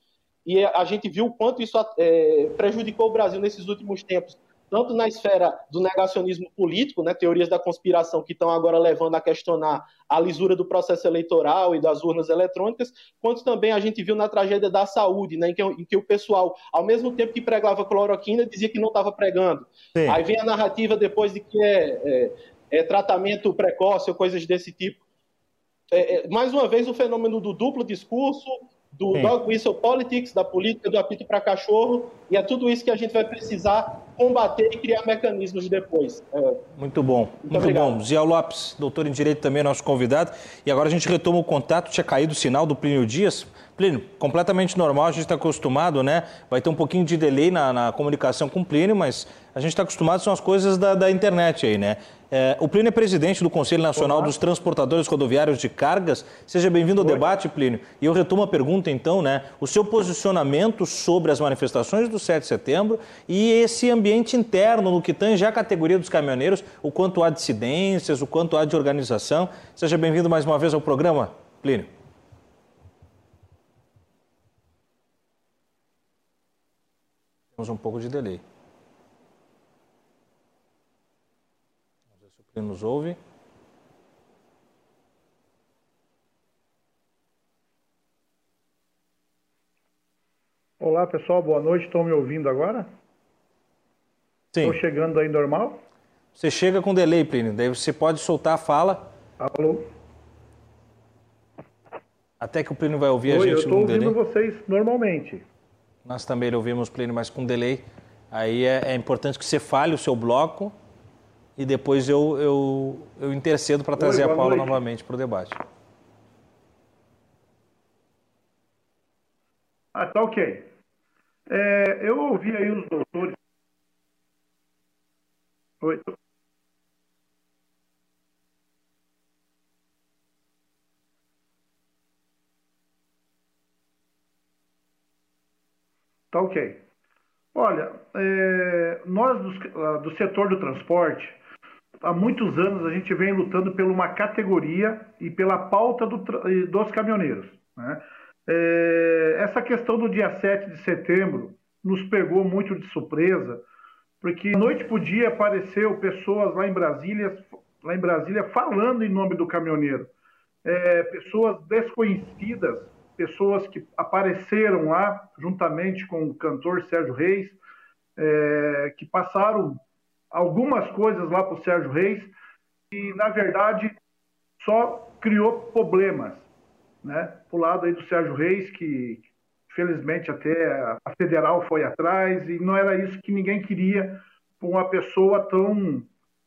S6: E a gente viu o quanto isso é, prejudicou o Brasil nesses últimos tempos, tanto na esfera do negacionismo político, né, teorias da conspiração que estão agora levando a questionar a lisura do processo eleitoral e das urnas eletrônicas, quanto também a gente viu na tragédia da saúde, né, em, que, em que o pessoal, ao mesmo tempo que pregava cloroquina, dizia que não estava pregando. Sim. Aí vem a narrativa depois de que é, é é, tratamento precoce ou coisas desse tipo. É, é, mais uma vez, o fenômeno do duplo discurso, do Sim. dog whistle politics, da política do apito para cachorro, e é tudo isso que a gente vai precisar combater e criar mecanismos depois.
S2: É. Muito bom, muito, muito bom. Zé Lopes, doutor em Direito também, nosso convidado. E agora a gente retoma o contato, tinha caído o sinal do Plínio Dias. Plínio, completamente normal, a gente está acostumado, né? Vai ter um pouquinho de delay na, na comunicação com o Plínio, mas a gente está acostumado, são as coisas da, da internet aí, né? É, o Plínio é presidente do Conselho Nacional Olá. dos Transportadores Rodoviários de Cargas. Seja bem-vindo ao Oi. debate, Plínio. E eu retomo a pergunta, então, né? O seu posicionamento sobre as manifestações do 7 de setembro e esse ambiente interno no que tange a categoria dos caminhoneiros, o quanto há dissidências, o quanto há de organização. Seja bem-vindo mais uma vez ao programa, Plínio. Temos um pouco de delay. Vamos ver se o Plínio nos ouve.
S5: Olá pessoal, boa noite. Estão me ouvindo agora?
S2: Sim.
S5: Estou chegando aí normal?
S2: Você chega com delay, Plínio. Daí você pode soltar a fala.
S5: Alô?
S2: Até que o Plínio vai ouvir Oi, a gente
S5: eu estou ouvindo vocês normalmente.
S2: Nós também ouvimos Plínio, mas com delay. Aí é, é importante que você fale o seu bloco e depois eu, eu, eu intercedo para trazer Oi, a Paula noite. novamente para o debate.
S5: Ah, tá ok. É, eu ouvi aí os doutores. Oi. Tá ok. Olha, é, nós do, ah, do setor do transporte, há muitos anos a gente vem lutando por uma categoria e pela pauta do, dos caminhoneiros. Né? É, essa questão do dia 7 de setembro nos pegou muito de surpresa, porque noite por dia apareceu pessoas lá em Brasília, lá em Brasília falando em nome do caminhoneiro. É, pessoas desconhecidas pessoas que apareceram lá, juntamente com o cantor Sérgio Reis, é, que passaram algumas coisas lá para o Sérgio Reis e, na verdade, só criou problemas, né? Para o lado aí do Sérgio Reis, que felizmente até a federal foi atrás e não era isso que ninguém queria para uma pessoa tão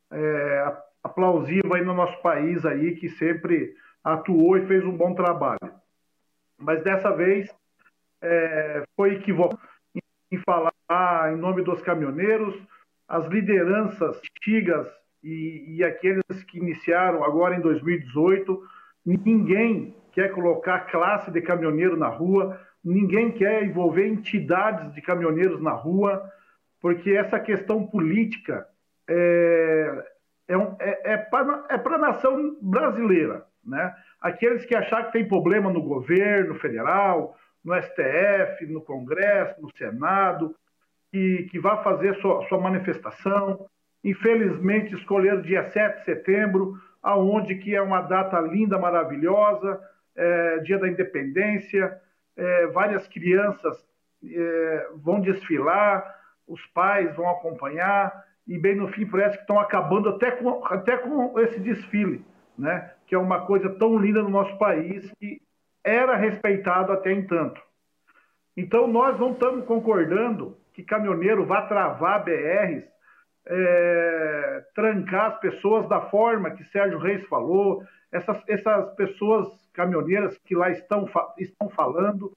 S5: é, aplausiva aí no nosso país aí que sempre atuou e fez um bom trabalho mas dessa vez é, foi equivocado em falar em nome dos caminhoneiros, as lideranças antigas e, e aqueles que iniciaram agora em 2018, ninguém quer colocar classe de caminhoneiro na rua, ninguém quer envolver entidades de caminhoneiros na rua, porque essa questão política é, é, é, é para é a nação brasileira. Né? Aqueles que achar que tem problema no governo federal, no STF, no Congresso, no Senado, que, que vai fazer sua, sua manifestação. Infelizmente, escolheram dia 7 de setembro, aonde que é uma data linda, maravilhosa, é, dia da independência, é, várias crianças é, vão desfilar, os pais vão acompanhar, e bem no fim parece que estão acabando até com, até com esse desfile, né? Que é uma coisa tão linda no nosso país que era respeitado até entanto. Então nós não estamos concordando que caminhoneiro vá travar BRs, é, trancar as pessoas da forma que Sérgio Reis falou, essas, essas pessoas caminhoneiras que lá estão, estão falando,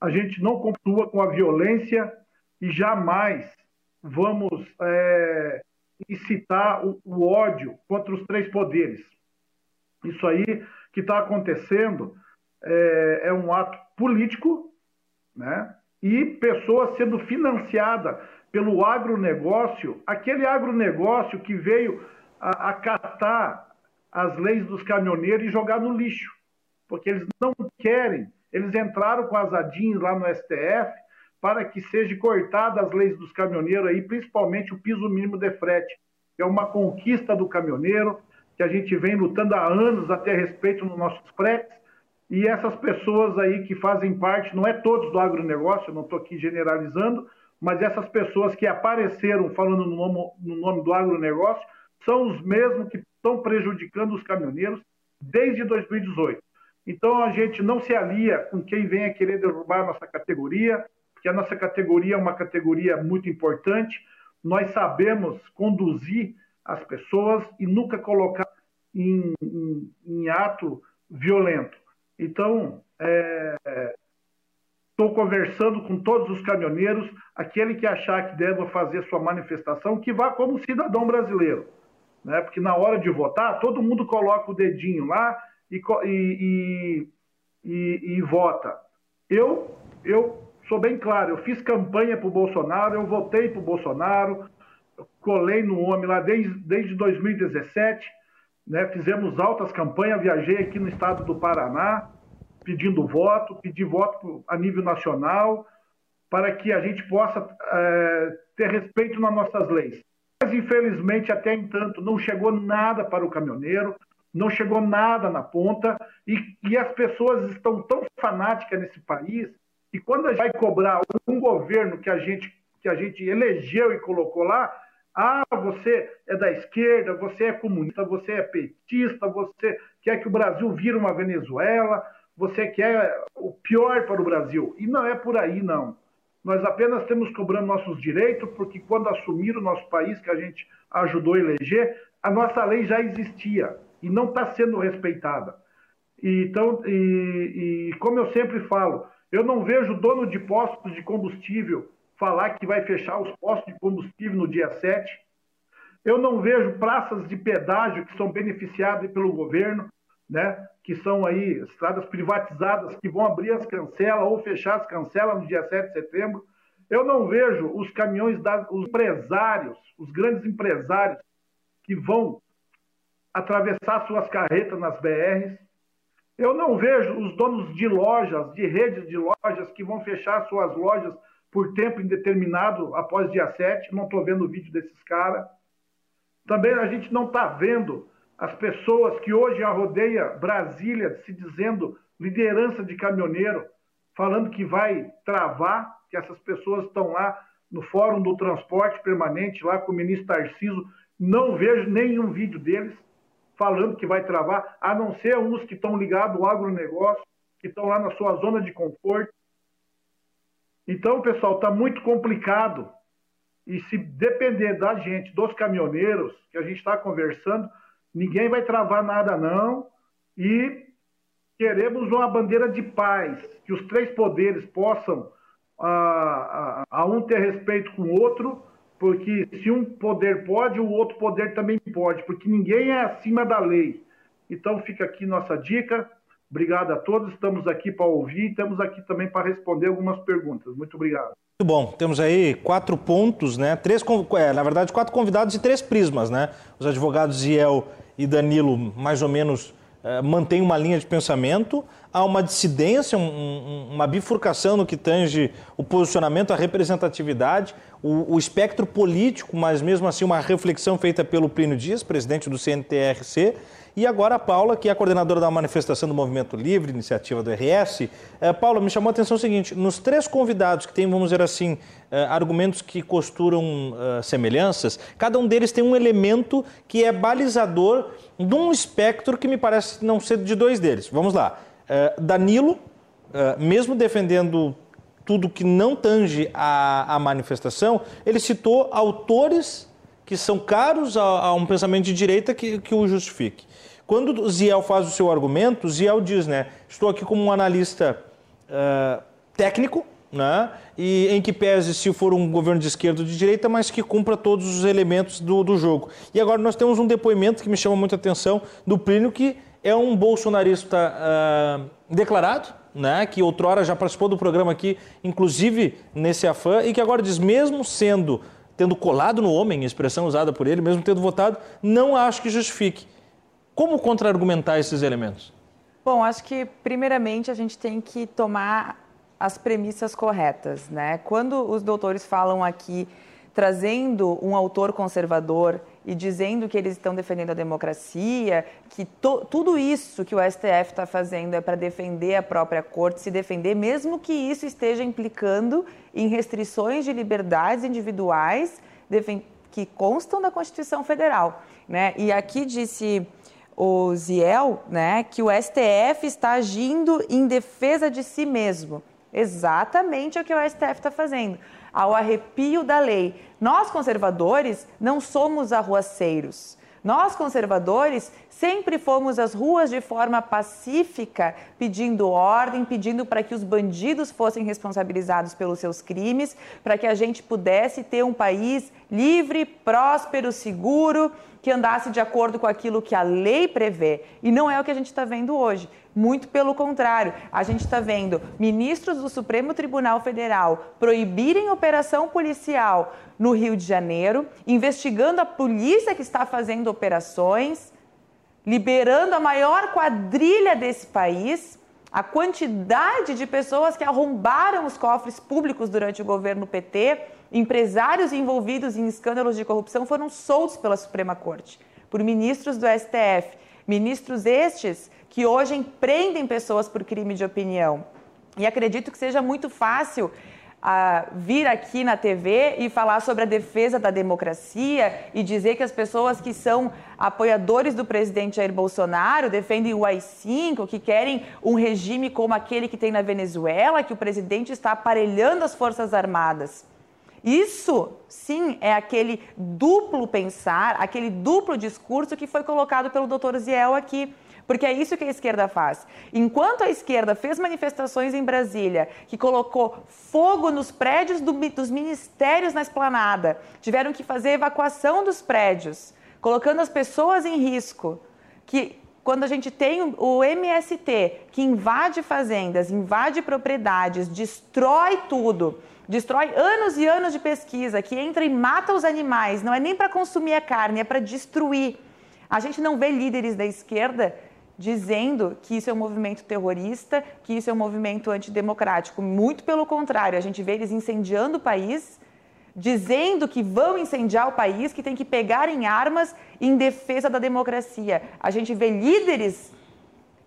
S5: a gente não continua com a violência e jamais vamos é, incitar o, o, ódio contra os três poderes. Isso aí que está acontecendo é, é, um ato político, né? E pessoas sendo financiadas pelo agronegócio, aquele agronegócio que veio acatar as leis dos caminhoneiros e jogar no lixo, porque eles não querem. Eles entraram com as adins lá no STF para que seja cortada as leis dos caminhoneiros aí, principalmente o piso mínimo de frete, é uma conquista do caminhoneiro, que a gente vem lutando há anos até respeito nos nossos fretes, e essas pessoas aí que fazem parte, não é todos do agronegócio, não estou aqui generalizando, mas essas pessoas que apareceram falando no nome, no nome do agronegócio são os mesmos que estão prejudicando os caminhoneiros desde 2018. Então a gente não se alia com quem vem a querer derrubar a nossa categoria, que a nossa categoria é uma categoria muito importante. Nós sabemos conduzir as pessoas e nunca colocar em, em, em ato violento. Então, estou é, conversando com todos os caminhoneiros, aquele que achar que deva fazer sua manifestação, que vá como cidadão brasileiro. Né? Porque na hora de votar, todo mundo coloca o dedinho lá e, e, e, e vota. Eu, eu sou bem claro, eu fiz campanha para o Bolsonaro, eu votei para o Bolsonaro, colei no homem lá desde, desde 2017, né, fizemos altas campanhas, viajei aqui no estado do Paraná, pedindo voto, pedi voto a nível nacional, para que a gente possa é, ter respeito nas nossas leis. Mas, infelizmente, até entanto, não chegou nada para o caminhoneiro, não chegou nada na ponta, e, e as pessoas estão tão fanáticas nesse país e quando a gente vai cobrar um governo que a gente, que a gente elegeu e colocou lá, ah, você é da esquerda, você é comunista, você é petista, você quer que o Brasil vire uma Venezuela, você quer o pior para o Brasil. E não é por aí, não. Nós apenas temos cobrando nossos direitos, porque quando assumiram o nosso país, que a gente ajudou a eleger, a nossa lei já existia e não está sendo respeitada. E, então, e, e como eu sempre falo, eu não vejo dono de postos de combustível falar que vai fechar os postos de combustível no dia 7. Eu não vejo praças de pedágio que são beneficiadas pelo governo, né? que são aí estradas privatizadas que vão abrir as cancelas ou fechar as cancelas no dia 7 de setembro. Eu não vejo os caminhões, da, os empresários, os grandes empresários que vão atravessar suas carretas nas BRs. Eu não vejo os donos de lojas, de redes de lojas, que vão fechar suas lojas por tempo indeterminado após dia 7. Não estou vendo o vídeo desses caras. Também a gente não está vendo as pessoas que hoje rodeia Brasília se dizendo liderança de caminhoneiro, falando que vai travar, que essas pessoas estão lá no Fórum do Transporte Permanente, lá com o ministro Tarciso. Não vejo nenhum vídeo deles falando que vai travar, a não ser uns que estão ligados ao agronegócio, que estão lá na sua zona de conforto. Então, pessoal, está muito complicado. E se depender da gente, dos caminhoneiros, que a gente está conversando, ninguém vai travar nada, não. E queremos uma bandeira de paz, que os três poderes possam, a, a, a um ter respeito com o outro, porque se um poder pode, o outro poder também pode, porque ninguém é acima da lei. Então fica aqui nossa dica. Obrigado a todos, estamos aqui para ouvir e estamos aqui também para responder algumas perguntas. Muito obrigado.
S2: Muito bom, temos aí quatro pontos, né? Três, é, na verdade, quatro convidados e três prismas, né? Os advogados Ziel e Danilo, mais ou menos, é, mantêm uma linha de pensamento. Há uma dissidência, um, uma bifurcação no que tange o posicionamento, a representatividade, o, o, espectro político, mas mesmo assim uma reflexão feita pelo Plínio Dias, presidente do CNTRC. E agora a Paula, que é a coordenadora da manifestação do Movimento Livre, iniciativa do RS. É, Paula, me chamou a atenção o seguinte: nos três convidados que têm, vamos dizer assim, é, argumentos que costuram é, semelhanças, cada um deles tem um elemento que é balizador de um espectro que me parece não ser de dois deles. Vamos lá. Danilo, mesmo defendendo tudo que não tange a, a manifestação, ele citou autores que são caros a, a um pensamento de direita que, que o justifique. Quando o Ziel faz o seu argumento, o Ziel diz, né, estou aqui como um analista uh, técnico, né, e em que pese se for um governo de esquerda ou de direita, mas que cumpra todos os elementos do, do jogo. E agora nós temos um depoimento que me chama muita atenção do Plínio, que é um bolsonarista uh, declarado, né, que outrora já participou do programa aqui, inclusive nesse afã, e que agora diz, mesmo sendo tendo colado no homem, expressão usada por ele, mesmo tendo votado, não acho que justifique. Como contra-argumentar esses elementos?
S3: Bom, acho que primeiramente a gente tem que tomar as premissas corretas, né? Quando os doutores falam aqui trazendo um autor conservador e dizendo que eles estão defendendo a democracia, que to, tudo isso que o STF está fazendo é para defender a própria corte, se defender, mesmo que isso esteja implicando em restrições de liberdades individuais que constam da Constituição Federal. Né? E aqui disse o Ziel né, que o STF está agindo em defesa de si mesmo. Exatamente o que o STF está fazendo ao arrepio da lei. Nós, conservadores, não somos arruaceiros. Nós, conservadores, sempre fomos às ruas de forma pacífica, pedindo ordem, pedindo para que os bandidos fossem responsabilizados pelos seus crimes, para que a gente pudesse ter um país livre, próspero, seguro, que andasse de acordo com aquilo que a lei prevê. E não é o que a gente está vendo hoje. Muito pelo contrário, a gente está vendo ministros do Supremo Tribunal Federal proibirem operação policial no Rio de Janeiro, investigando a polícia que está fazendo operações, liberando a maior quadrilha desse país, a quantidade de pessoas que arrombaram os cofres públicos durante o governo PT, empresários envolvidos em escândalos de corrupção foram soltos pela Suprema Corte por ministros do STF. Ministros estes que hoje empreendem pessoas por crime de opinião. E acredito que seja muito fácil uh, vir aqui na TV e falar sobre a defesa da democracia e dizer que as pessoas que são apoiadores do presidente Jair Bolsonaro defendem o AI-5, que querem um regime como aquele que tem na Venezuela, que o presidente está aparelhando as Forças Armadas. Isso, sim, é aquele duplo pensar, aquele duplo discurso que foi colocado pelo doutor Ziel aqui. Porque é isso que a esquerda faz. Enquanto a esquerda fez manifestações em Brasília, que colocou fogo nos prédios do, dos ministérios na esplanada, tiveram que fazer evacuação dos prédios, colocando as pessoas em risco, que quando a gente tem o MST que invade fazendas, invade propriedades, destrói tudo, destrói anos e anos de pesquisa, que entra e mata os animais, não é nem para consumir a carne, é para destruir. A gente não vê líderes da esquerda dizendo que isso é um movimento terrorista, que isso é um movimento antidemocrático. Muito pelo contrário, a gente vê eles incendiando o país, dizendo que vão incendiar o país, que tem que pegar em armas em defesa da democracia. A gente vê líderes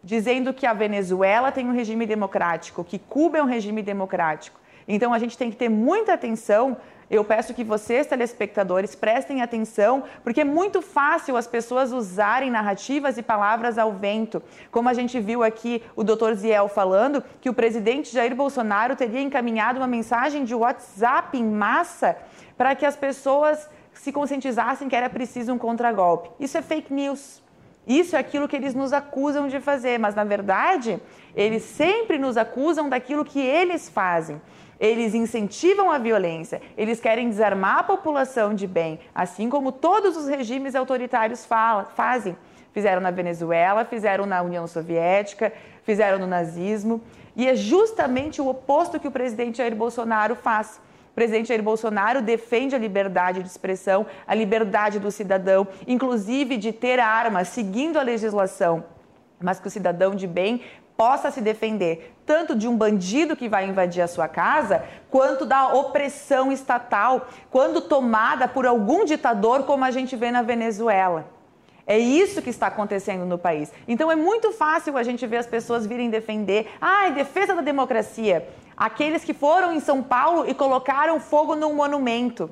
S3: dizendo que a Venezuela tem um regime democrático, que Cuba é um regime democrático. Então a gente tem que ter muita atenção eu peço que vocês, telespectadores, prestem atenção, porque é muito fácil as pessoas usarem narrativas e palavras ao vento. Como a gente viu aqui o Dr. Ziel falando, que o presidente Jair Bolsonaro teria encaminhado uma mensagem de WhatsApp em massa para que as pessoas se conscientizassem que era preciso um contragolpe. Isso é fake news. Isso é aquilo que eles nos acusam de fazer, mas na verdade, eles sempre nos acusam daquilo que eles fazem. Eles incentivam a violência, eles querem desarmar a população de bem, assim como todos os regimes autoritários fala, fazem. Fizeram na Venezuela, fizeram na União Soviética, fizeram no nazismo. E é justamente o oposto que o presidente Jair Bolsonaro faz. O presidente Jair Bolsonaro defende a liberdade de expressão, a liberdade do cidadão, inclusive de ter armas, seguindo a legislação, mas que o cidadão de bem possa se defender tanto de um bandido que vai invadir a sua casa, quanto da opressão estatal, quando tomada por algum ditador, como a gente vê na Venezuela. É isso que está acontecendo no país. Então é muito fácil a gente ver as pessoas virem defender, ah, defesa da democracia. Aqueles que foram em São Paulo e colocaram fogo num monumento.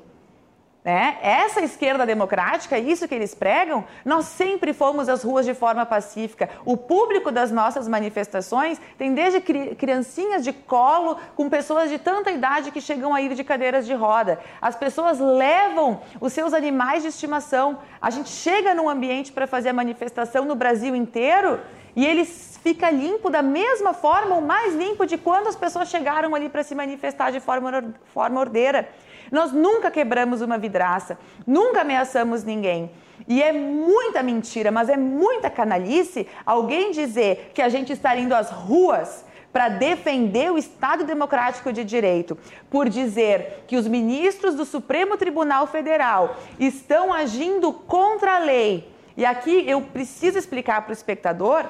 S3: Né? Essa esquerda democrática, isso que eles pregam, nós sempre fomos às ruas de forma pacífica. O público das nossas manifestações tem desde criancinhas de colo com pessoas de tanta idade que chegam a ir de cadeiras de roda. As pessoas levam os seus animais de estimação. A gente chega num ambiente para fazer a manifestação no Brasil inteiro e eles fica limpo da mesma forma, ou mais limpo de quando as pessoas chegaram ali para se manifestar de forma, forma ordeira. Nós nunca quebramos uma vidraça, nunca ameaçamos ninguém. E é muita mentira, mas é muita canalice alguém dizer que a gente está indo às ruas para defender o Estado Democrático de Direito, por dizer que os ministros do Supremo Tribunal Federal estão agindo contra a lei. E aqui eu preciso explicar para o espectador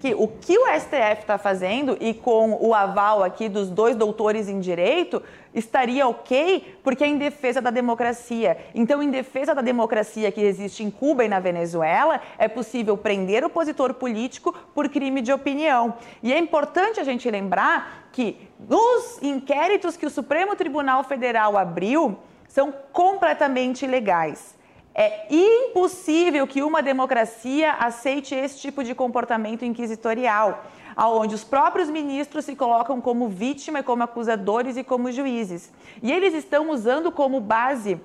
S3: que o que o STF está fazendo e com o aval aqui dos dois doutores em direito estaria ok porque é em defesa da democracia. Então, em defesa da democracia que existe em Cuba e na Venezuela, é possível prender opositor político por crime de opinião. E é importante a gente lembrar que os inquéritos que o Supremo Tribunal Federal abriu são completamente ilegais. É impossível que uma democracia aceite esse tipo de comportamento inquisitorial, aonde os próprios ministros se colocam como vítima, como acusadores e como juízes. E eles estão usando como base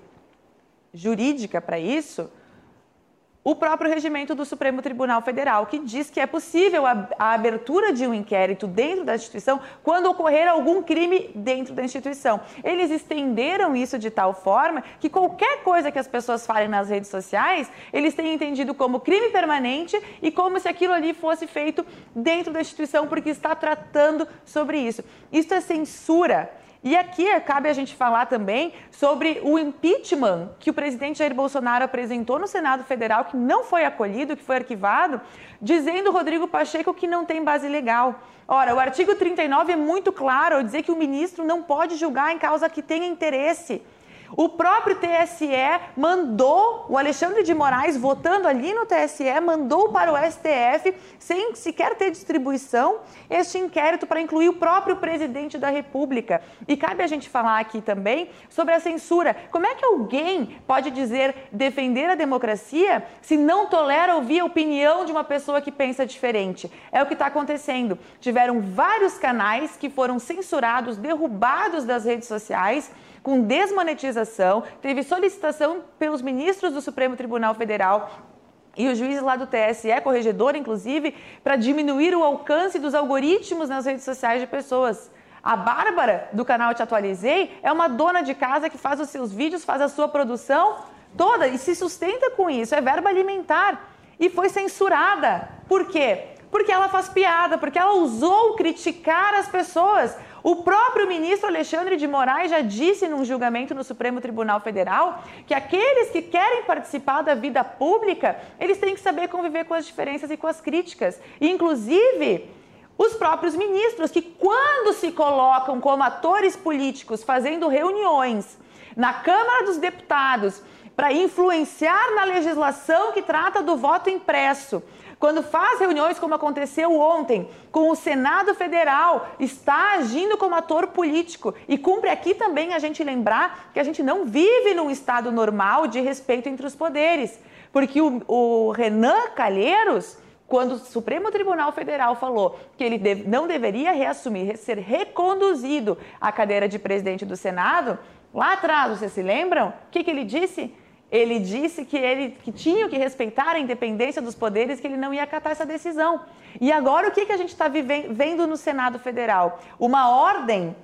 S3: jurídica para isso o próprio regimento do Supremo Tribunal Federal, que diz que é possível a, a, abertura de um inquérito dentro da instituição quando ocorrer algum crime dentro da instituição. Eles estenderam isso de tal forma que qualquer coisa que as pessoas falem nas redes sociais, eles têm entendido como crime permanente e como se aquilo ali fosse feito dentro da instituição, porque está tratando sobre isso. Isso é censura. E aqui cabe a gente falar também sobre o impeachment que o presidente Jair Bolsonaro apresentou no Senado Federal, que não foi acolhido, que foi arquivado, dizendo Rodrigo Pacheco que não tem base legal. Ora, o artigo 39 é muito claro ao dizer que o ministro não pode julgar em causa que tenha interesse. O próprio TSE mandou, o Alexandre de Moraes, votando ali no TSE, mandou para o STF, sem sequer ter distribuição, este inquérito para incluir o próprio presidente da República. E cabe a gente falar aqui também sobre a censura. Como é que alguém pode dizer defender a democracia se não tolera ouvir a opinião de uma pessoa que pensa diferente? É o que está acontecendo. Tiveram vários canais que foram censurados, derrubados das redes sociais com desmonetização, teve solicitação pelos ministros do Supremo Tribunal Federal e os juízes lá do TSE, corregedor inclusive, para diminuir o alcance dos algoritmos nas redes sociais de pessoas. A Bárbara, do canal Te Atualizei, é uma dona de casa que faz os seus vídeos, faz a sua produção toda e se sustenta com isso, é verba alimentar. E foi censurada. Por quê? Porque ela faz piada, porque ela usou criticar as pessoas. O próprio ministro Alexandre de Moraes já disse num julgamento no Supremo Tribunal Federal que aqueles que querem participar da vida pública, eles têm que saber conviver com as diferenças e com as críticas. Inclusive, os próprios ministros, que quando se colocam como atores políticos fazendo reuniões na Câmara dos Deputados para influenciar na legislação que trata do voto impresso, quando faz reuniões como aconteceu ontem com o Senado Federal, está agindo como ator político. E cumpre aqui também a gente lembrar que a gente não vive num estado normal de respeito entre os poderes. Porque o, o Renan Calheiros, quando o Supremo Tribunal Federal falou que ele não deveria reassumir, ser reconduzido à cadeira de presidente do Senado, lá atrás, vocês se lembram? O que, que ele disse? Ele disse que ele que tinha que respeitar a independência dos poderes, que ele não ia acatar essa decisão. E agora o que, que a gente está vendo no Senado Federal? Uma ordem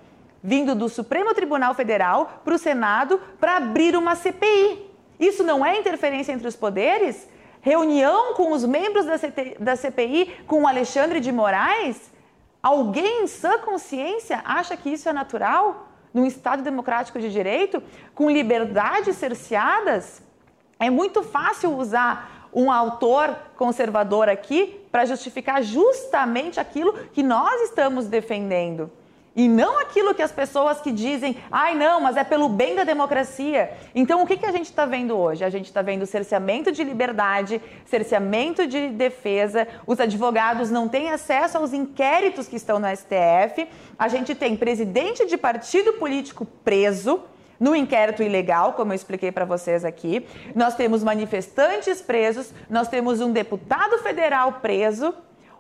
S3: vindo do Supremo Tribunal Federal para o Senado para abrir uma CPI. Isso não é interferência entre os poderes? Reunião com os membros da, CT, da CPI com Alexandre de Moraes? Alguém em sã consciência acha que isso é natural? Num Estado democrático de direito, com liberdades cerceadas? É muito fácil usar um autor conservador aqui para justificar justamente aquilo que nós estamos defendendo. E não aquilo que as pessoas que dizem, ai não, mas é pelo bem da democracia. Então o que, que a gente está vendo hoje? A gente está vendo cerceamento de liberdade, cerceamento de defesa, os advogados não têm acesso aos inquéritos que estão no STF, a gente tem presidente de partido político preso no inquérito ilegal, como eu expliquei para vocês aqui. Nós temos manifestantes presos, nós temos um deputado federal preso.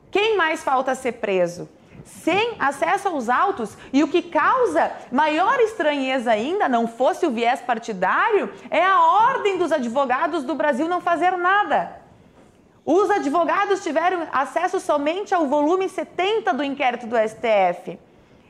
S3: Quem mais falta ser preso? Sem acesso aos autos. E o que causa maior estranheza ainda, não fosse o viés partidário, é a ordem dos advogados do Brasil não fazer nada. Os advogados tiveram acesso somente ao volume 70 do inquérito do STF.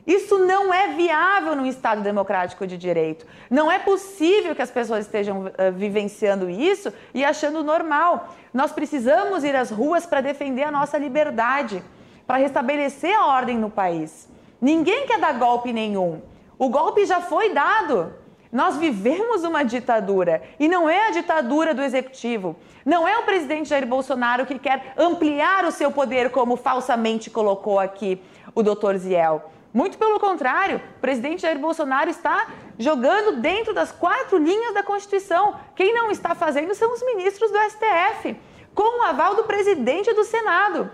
S3: Isso não é viável num Estado democrático de direito. Não é possível que as pessoas estejam uh, vivenciando isso e achando normal. Nós precisamos ir às ruas para defender a nossa liberdade para restabelecer a ordem no país. Ninguém quer dar golpe nenhum. O golpe já foi dado. Nós vivemos uma ditadura e não é a ditadura do executivo. Não é o presidente Jair Bolsonaro que quer ampliar o seu poder, como falsamente colocou aqui o doutor Ziel. Muito pelo contrário, o presidente Jair Bolsonaro está jogando dentro das quatro linhas da Constituição. Quem não está fazendo são os ministros do STF, com o aval do presidente do Senado.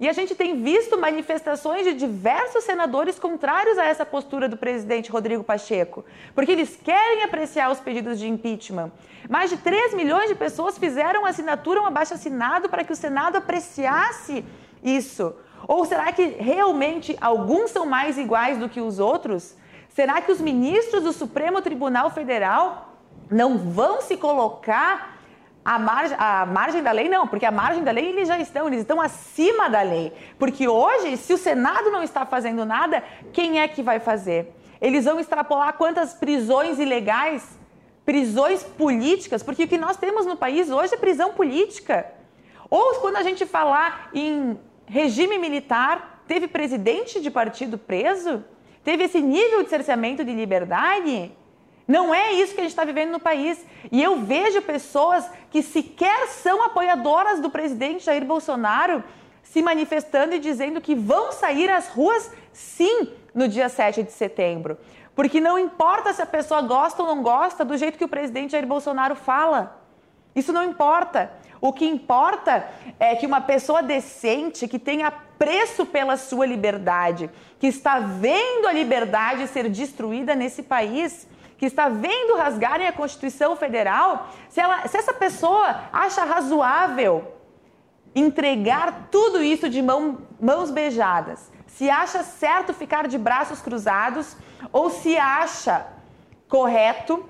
S3: E a gente tem visto manifestações de diversos senadores contrários a essa postura do presidente Rodrigo Pacheco, porque eles querem apreciar os pedidos de impeachment. Mais de 3 milhões de pessoas fizeram assinatura, um abaixo assinado para que o Senado apreciasse isso. Ou será que realmente alguns são mais iguais do que os outros? Será que os ministros do Supremo Tribunal Federal não vão se colocar a margem, a margem da lei não, porque a margem da lei eles já estão, eles estão acima da lei. Porque hoje, se o Senado não está fazendo nada, quem é que vai fazer? Eles vão extrapolar quantas prisões ilegais, prisões políticas, porque o que nós temos no país hoje é prisão política. Ou quando a gente falar em regime militar, teve presidente de partido preso? Teve esse nível de cerceamento de liberdade? Não é isso que a gente está vivendo no país. E eu vejo pessoas que sequer são apoiadoras do presidente Jair Bolsonaro se manifestando e dizendo que vão sair às ruas, sim, no dia 7 de setembro. Porque não importa se a pessoa gosta ou não gosta do jeito que o presidente Jair Bolsonaro fala. Isso não importa. O que importa é que uma pessoa decente, que tenha preço pela sua liberdade, que está vendo a liberdade ser destruída nesse país, que está vendo rasgarem a Constituição Federal, se, ela, se essa pessoa acha razoável entregar tudo isso de mão, mãos beijadas, se acha certo ficar de braços cruzados ou se acha correto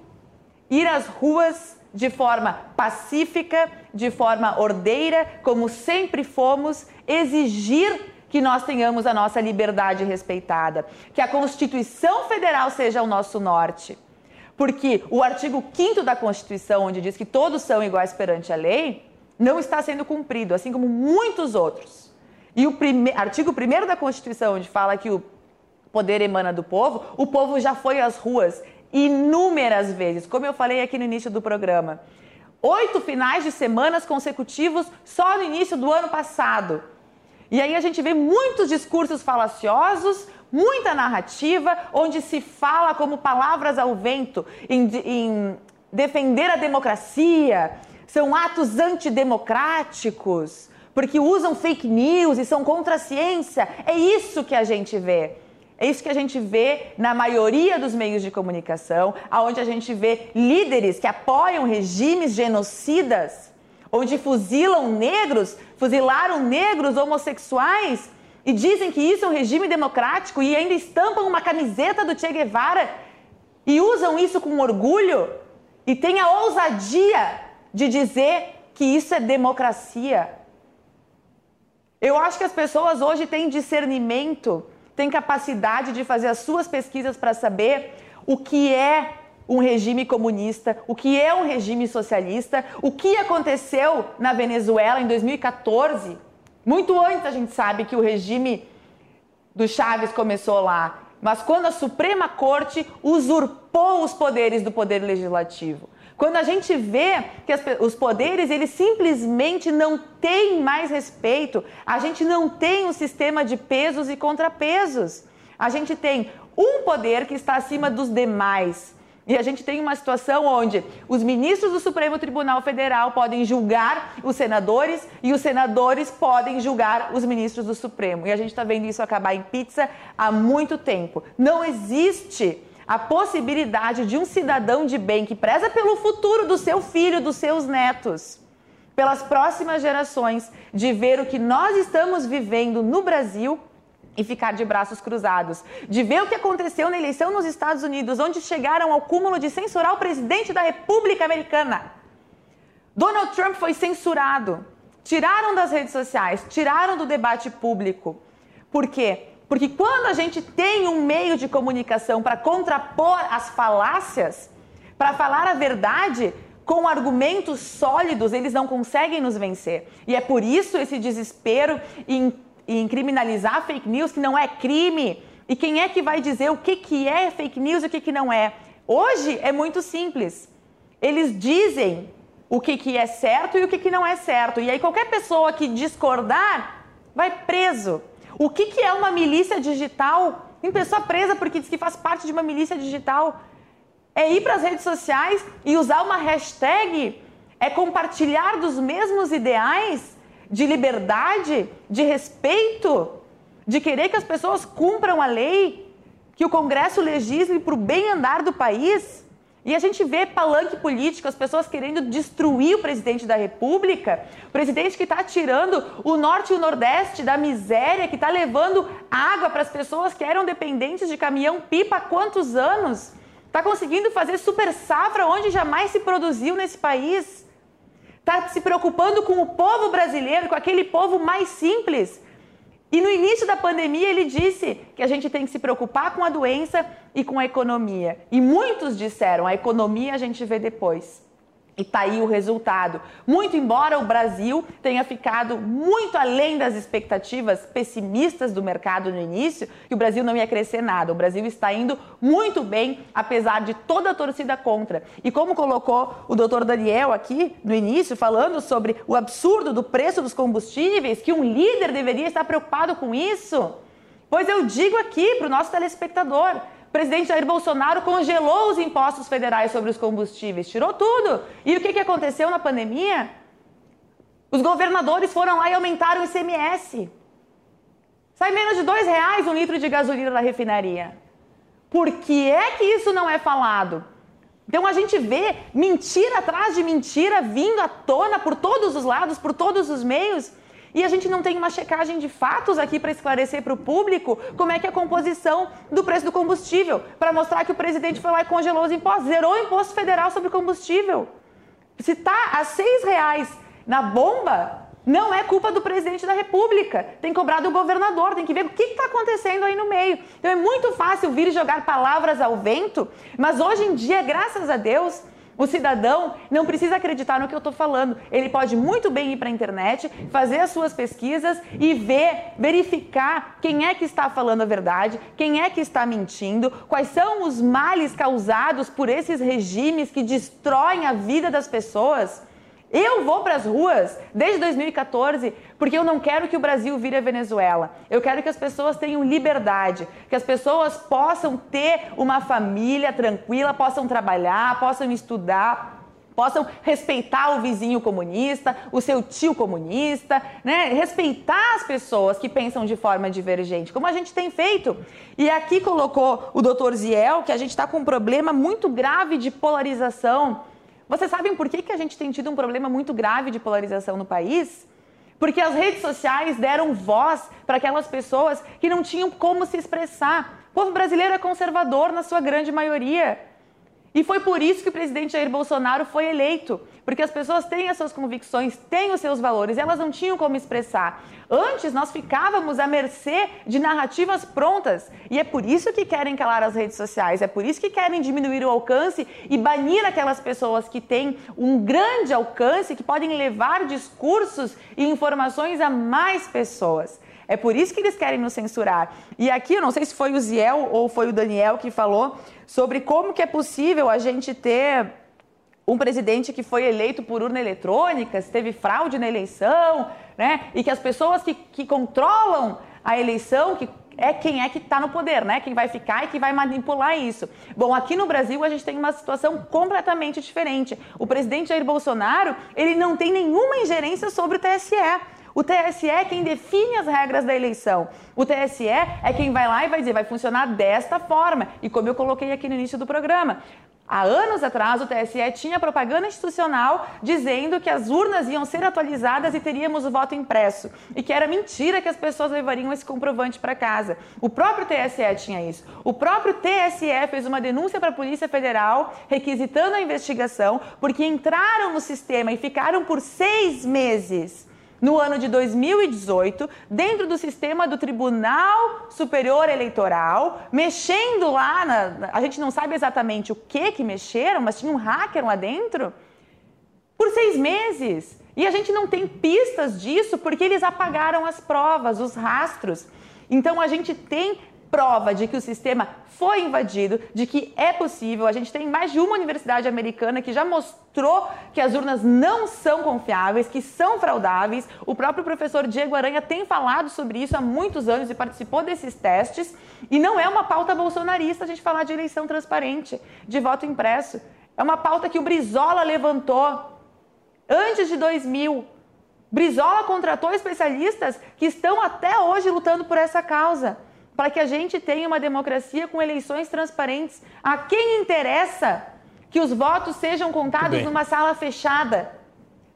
S3: ir às ruas de forma pacífica, de forma ordeira, como sempre fomos, exigir que nós tenhamos a nossa liberdade respeitada, que a Constituição Federal seja o nosso norte. Porque o artigo 5 da Constituição, onde diz que todos são iguais perante a lei, não está sendo cumprido, assim como muitos outros. E o prime... artigo 1 da Constituição, onde fala que o poder emana do povo, o povo já foi às ruas inúmeras vezes, como eu falei aqui no início do programa. Oito finais de semanas consecutivos só no início do ano passado. E aí a gente vê muitos discursos falaciosos, muita narrativa, onde se fala como palavras ao vento em, em defender a democracia, são atos antidemocráticos, porque usam fake news e são contra a ciência. É isso que a gente vê. É isso que a gente vê na maioria dos meios de comunicação, aonde a gente vê líderes que apoiam regimes genocidas, onde fuzilam negros, fuzilaram negros homossexuais e dizem que isso é um regime democrático e ainda estampam uma camiseta do Che Guevara e usam isso com orgulho e tem a ousadia de dizer que isso é democracia. Eu acho que as pessoas hoje têm discernimento, têm capacidade de fazer as suas pesquisas para saber o que é um regime comunista, o que é um regime socialista, o que aconteceu na Venezuela em 2014. Muito antes a gente sabe que o regime do Chaves começou lá, mas quando a Suprema Corte usurpou os poderes do poder legislativo. Quando a gente vê que as, os poderes eles simplesmente não têm mais respeito, a gente não tem um sistema de pesos e contrapesos. A gente tem um poder que está acima dos demais. E a gente tem uma situação onde os ministros do Supremo Tribunal Federal podem julgar os senadores e os senadores podem julgar os ministros do Supremo. E a gente está vendo isso acabar em pizza há muito tempo. Não existe a possibilidade de um cidadão de bem que preza pelo futuro do seu filho, dos seus netos, pelas próximas gerações, de ver o que nós estamos vivendo no Brasil e ficar de braços cruzados, de ver o que aconteceu na eleição nos Estados Unidos, onde chegaram ao cúmulo de censurar o presidente da República Americana. Donald Trump foi censurado, tiraram das redes sociais, tiraram do debate público. Por quê? Porque quando a gente tem um meio de comunicação para contrapor as falácias, para falar a verdade, com argumentos sólidos, eles não conseguem nos vencer. E é por isso esse desespero em em criminalizar fake news, que não é crime. E quem é que vai dizer o que, que é fake news e o que, que não é? Hoje é muito simples. Eles dizem o que, que é certo e o que, que não é certo. E aí qualquer pessoa que discordar vai preso. O que, que é uma milícia digital? Tem pessoa presa porque diz que faz parte de uma milícia digital. É ir para as redes sociais e usar uma hashtag? É compartilhar dos mesmos ideais? De liberdade, de respeito, de querer que as pessoas cumpram a lei, que o Congresso legisle para o bem andar do país. E a gente vê palanque político, as pessoas querendo destruir o presidente da República, o presidente que está tirando o norte e o nordeste da miséria, que está levando água para as pessoas que eram dependentes de caminhão-pipa há quantos anos? Está conseguindo fazer super safra onde jamais se produziu nesse país está se preocupando com o povo brasileiro, com aquele povo mais simples. E no início da pandemia ele disse que a gente tem que se preocupar com a doença e com a economia. E muitos disseram: a economia a gente vê depois. E tá aí o resultado. Muito embora o Brasil tenha ficado muito além das expectativas pessimistas do mercado no início, que o Brasil não ia crescer nada. O Brasil está indo muito bem, apesar de toda a torcida contra. E como colocou o doutor Daniel aqui no início, falando sobre o absurdo do preço dos combustíveis, que um líder deveria estar preocupado com isso. Pois eu digo aqui para o nosso telespectador: o presidente Jair Bolsonaro congelou os impostos federais sobre os combustíveis, tirou tudo. E o que, que aconteceu na pandemia? Os governadores foram lá e aumentaram o ICMS. Sai menos de dois reais um litro de gasolina da refinaria. Por que é que isso não é falado? Então a gente vê mentira atrás de mentira vindo à tona por todos os lados, por todos os meios. E a gente não tem uma checagem de fatos aqui para esclarecer para o público como é que é a composição do preço do combustível, para mostrar que o presidente foi lá e congelou os impostos, zerou o imposto federal sobre combustível. Se está a seis reais na bomba, não é culpa do presidente da República. Tem que cobrar do governador, tem que ver o que está acontecendo aí no meio. Então é muito fácil vir jogar palavras ao vento, mas hoje em dia, graças a Deus, o cidadão não precisa acreditar no que eu estou falando. Ele pode muito bem ir para a internet, fazer as suas pesquisas e ver, verificar quem é que está falando a verdade, quem é que está mentindo, quais são os males causados por esses regimes que destroem a vida das pessoas. Eu vou para as ruas desde 2014 porque eu não quero que o Brasil vire a Venezuela. Eu quero que as pessoas tenham liberdade, que as pessoas possam ter uma família tranquila, possam trabalhar, possam estudar, possam respeitar o vizinho comunista, o seu tio comunista, né? respeitar as pessoas que pensam de forma divergente, como a gente tem feito. E aqui colocou o doutor Ziel que a gente está com um problema muito grave de polarização vocês sabem por que, que a gente tem tido um problema muito grave de polarização no país? Porque as redes sociais deram voz para aquelas pessoas que não tinham como se expressar. O povo brasileiro é conservador na sua grande maioria. E foi por isso que o presidente Jair Bolsonaro foi eleito, porque as pessoas têm as suas convicções, têm os seus valores, elas não tinham como expressar. Antes nós ficávamos à mercê de narrativas prontas, e é por isso que querem calar as redes sociais, é por isso que querem diminuir o alcance e banir aquelas pessoas que têm um grande alcance, que podem levar discursos e informações a mais pessoas. É por isso que eles querem nos censurar. E aqui, eu não sei se foi o Ziel ou foi o Daniel que falou sobre como que é possível a gente ter um presidente que foi eleito por urna eletrônica, se teve fraude na eleição, né? E que as pessoas que, que controlam a eleição, que é quem é que está no poder, né? Quem vai ficar e que vai manipular isso. Bom, aqui no Brasil a gente tem uma situação completamente diferente. O presidente Jair Bolsonaro, ele não tem nenhuma ingerência sobre o TSE. O TSE é quem define as regras da eleição. O TSE é quem vai lá e vai dizer, vai funcionar desta forma. E como eu coloquei aqui no início do programa, Há anos atrás, o TSE tinha propaganda institucional dizendo que as urnas iam ser atualizadas e teríamos o voto impresso. E que era mentira que as pessoas levariam esse comprovante para casa. O próprio TSE tinha isso. O próprio TSE fez uma denúncia para a Polícia Federal requisitando a investigação porque entraram no sistema e ficaram por seis meses no ano de 2018, dentro do sistema do Tribunal Superior Eleitoral, mexendo lá, na, a gente não sabe exatamente o que que mexeram, mas tinha um hacker lá dentro, por seis meses. E a gente não tem pistas disso porque eles apagaram as provas, os rastros. Então a gente tem prova de que o sistema foi invadido, de que é possível. A gente tem mais de uma universidade americana que já mostrou que as urnas não são confiáveis, que são fraudáveis. O próprio professor Diego Aranha tem falado sobre isso há muitos anos e participou desses testes. E não é uma pauta bolsonarista a gente falar de eleição transparente, de voto impresso. É uma pauta que o Brizola levantou antes de 2000. Brizola contratou especialistas que estão até hoje lutando por essa causa para que a gente tenha uma democracia com eleições transparentes. A quem interessa que os votos sejam contados numa sala fechada?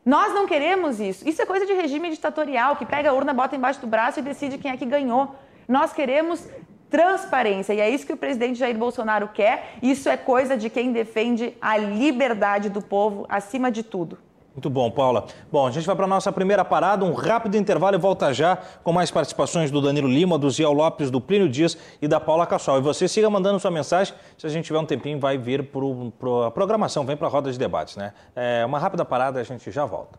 S3: Nós não queremos isso. Isso é coisa de regime ditatorial, que pega a urna, bota embaixo do braço e decide quem é que ganhou. Nós queremos transparência e é isso que o presidente Jair Bolsonaro quer. Isso é coisa de quem defende a liberdade do povo acima de tudo.
S2: Muito bom, Paula. Bom, a gente vai para a nossa primeira parada, um rápido intervalo e volta já com mais participações do Danilo Lima, do Ziel Lopes, do Plínio Dias e da Paula Cassol. E você siga mandando sua mensagem, se a gente tiver um tempinho vai vir para a programação, vem para a roda de debates, né? É uma rápida parada a gente já volta.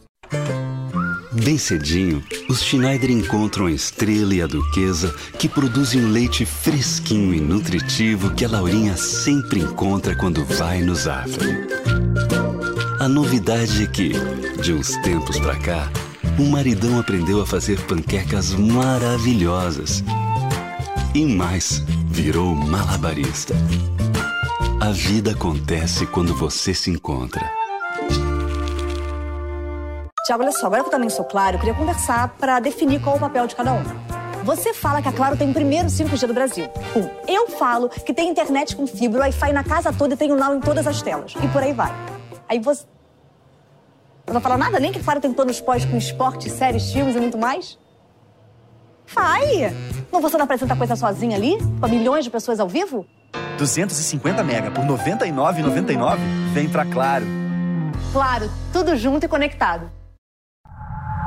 S7: Bem cedinho, os Schneider encontram a estrela e a duquesa que produzem um leite fresquinho e nutritivo que a Laurinha sempre encontra quando vai no Zafra. A novidade é que, de uns tempos pra cá, o maridão aprendeu a fazer panquecas maravilhosas. E mais, virou malabarista. A vida acontece quando você se encontra.
S8: Tiago, olha só, agora que eu também sou claro, eu queria conversar para definir qual é o papel de cada um. Você fala que a Claro tem o primeiro 5G do Brasil. Um. Eu falo que tem internet com fibra, Wi-Fi na casa toda e tem o Now em todas as telas. E por aí vai. Aí você. Não vai falar nada? Nem que Claro tem planos pós com esporte, séries, filmes e muito mais? Vai! Não você não apresenta coisa sozinha ali? Com milhões de pessoas ao vivo?
S9: 250 mega por 99,99? Vem pra Claro.
S8: Claro, tudo junto e conectado.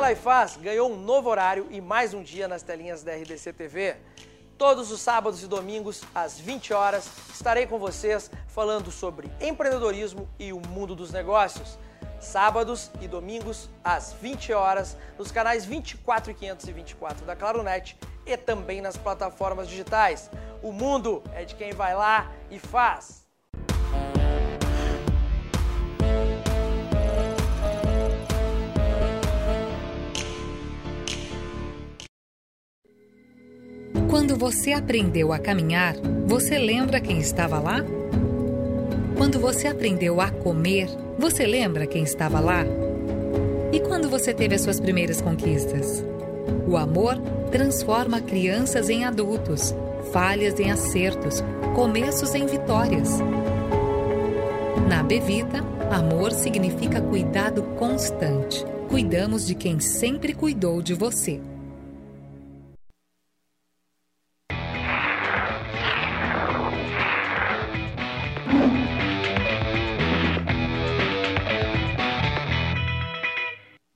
S10: Vai Lá e Faz ganhou um novo horário e mais um dia nas telinhas da RDC TV. Todos os sábados e domingos, às 20 horas, estarei com vocês falando sobre empreendedorismo e o mundo dos negócios. Sábados e domingos, às 20 horas, nos canais 24 e 524 da Claronet e também nas plataformas digitais. O mundo é de quem vai lá e faz.
S11: Quando você aprendeu a caminhar, você lembra quem estava lá? Quando você aprendeu a comer, você lembra quem estava lá? E quando você teve as suas primeiras conquistas? O amor transforma crianças em adultos, falhas em acertos, começos em vitórias. Na Bevita, amor significa cuidado constante. Cuidamos de quem sempre cuidou de você.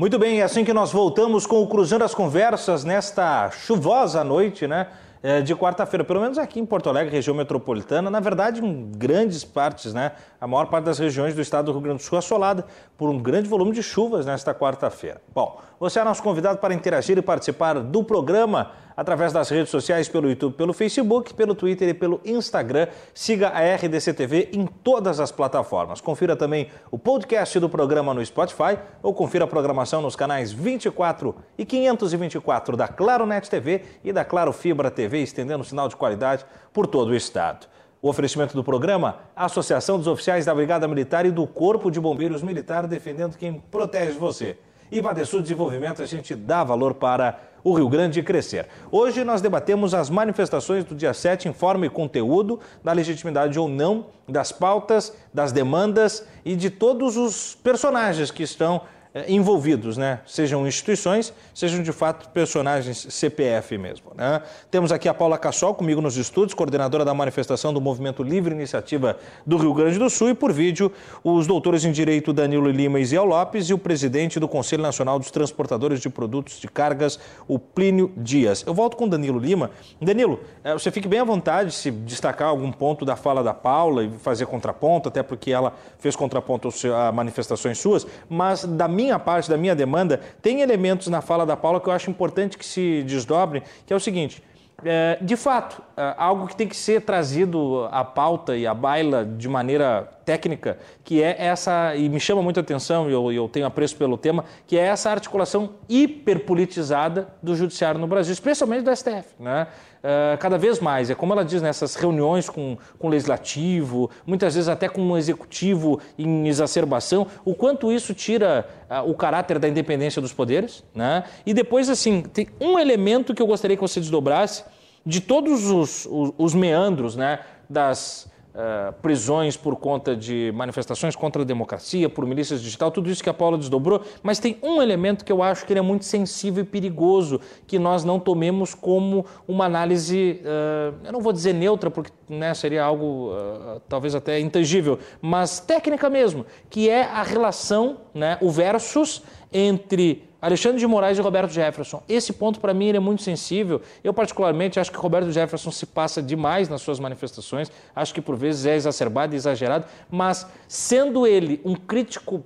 S2: Muito bem, é assim que nós voltamos com o Cruzando as Conversas nesta chuvosa noite, né? É, de quarta-feira, pelo menos aqui em Porto Alegre, região metropolitana, na verdade em grandes partes, né? A maior parte das regiões do estado do Rio Grande do Sul assolada por um grande volume de chuvas nesta quarta-feira. Bom, você é nosso convidado para interagir e participar do programa através das redes sociais, pelo YouTube, pelo Facebook, pelo Twitter e pelo Instagram. Siga a RDC TV em todas as plataformas. Confira também o podcast do programa no Spotify ou confira a programação nos canais 24 e 524 da Claro Net TV e da Claro Fibra TV, estendendo o sinal de qualidade por todo o estado. O oferecimento do programa, a Associação dos Oficiais da Brigada Militar e do Corpo de Bombeiros Militar, defendendo quem protege você. E Badesul Desenvolvimento, a gente dá valor para o Rio Grande crescer. Hoje nós debatemos as manifestações do dia 7 em forma e conteúdo, da legitimidade ou não das pautas, das demandas e de todos os personagens que estão envolvidos, né? Sejam instituições, sejam de fato personagens CPF mesmo. Né? Temos aqui a Paula Cassol comigo nos estúdios, coordenadora da manifestação do Movimento Livre Iniciativa do Rio Grande do Sul, e por vídeo, os doutores em Direito Danilo Lima e Zé Lopes e o presidente do Conselho Nacional dos Transportadores de Produtos de Cargas, o Plínio Dias. Eu volto com Danilo Lima. Danilo, é, você fique bem à vontade se destacar algum ponto da fala da Paula e fazer contraponto, até porque ela fez contraponto a manifestações suas, mas da minha minha parte, da minha demanda, tem elementos na fala da Paula que eu acho importante que se desdobrem, que é o seguinte. É, de fato, é, algo que tem que ser trazido à pauta e à baila de maneira técnica, que é essa, e me chama muita atenção, e eu, eu tenho apreço pelo tema, que é essa articulação hiperpolitizada do judiciário no Brasil, especialmente do STF. Né? Uh, cada vez mais. É como ela diz nessas reuniões com, com o legislativo, muitas vezes até com o executivo em exacerbação, o quanto isso tira uh, o caráter da independência dos poderes. Né? E depois, assim, tem um elemento que eu gostaria que você desdobrasse de todos os, os, os meandros né, das uh, prisões por conta de manifestações contra a democracia, por milícias digital, tudo isso que a Paula desdobrou, mas tem um elemento que eu acho que ele é muito sensível e perigoso, que nós não tomemos como uma análise, uh, eu não vou dizer neutra, porque né, seria algo uh, talvez até intangível, mas técnica mesmo, que é a relação, né, o versus entre Alexandre de Moraes e Roberto Jefferson. Esse ponto, para mim, ele é muito sensível. Eu, particularmente, acho que Roberto Jefferson se passa demais nas suas manifestações. Acho que, por vezes, é exacerbado e exagerado. Mas, sendo ele um crítico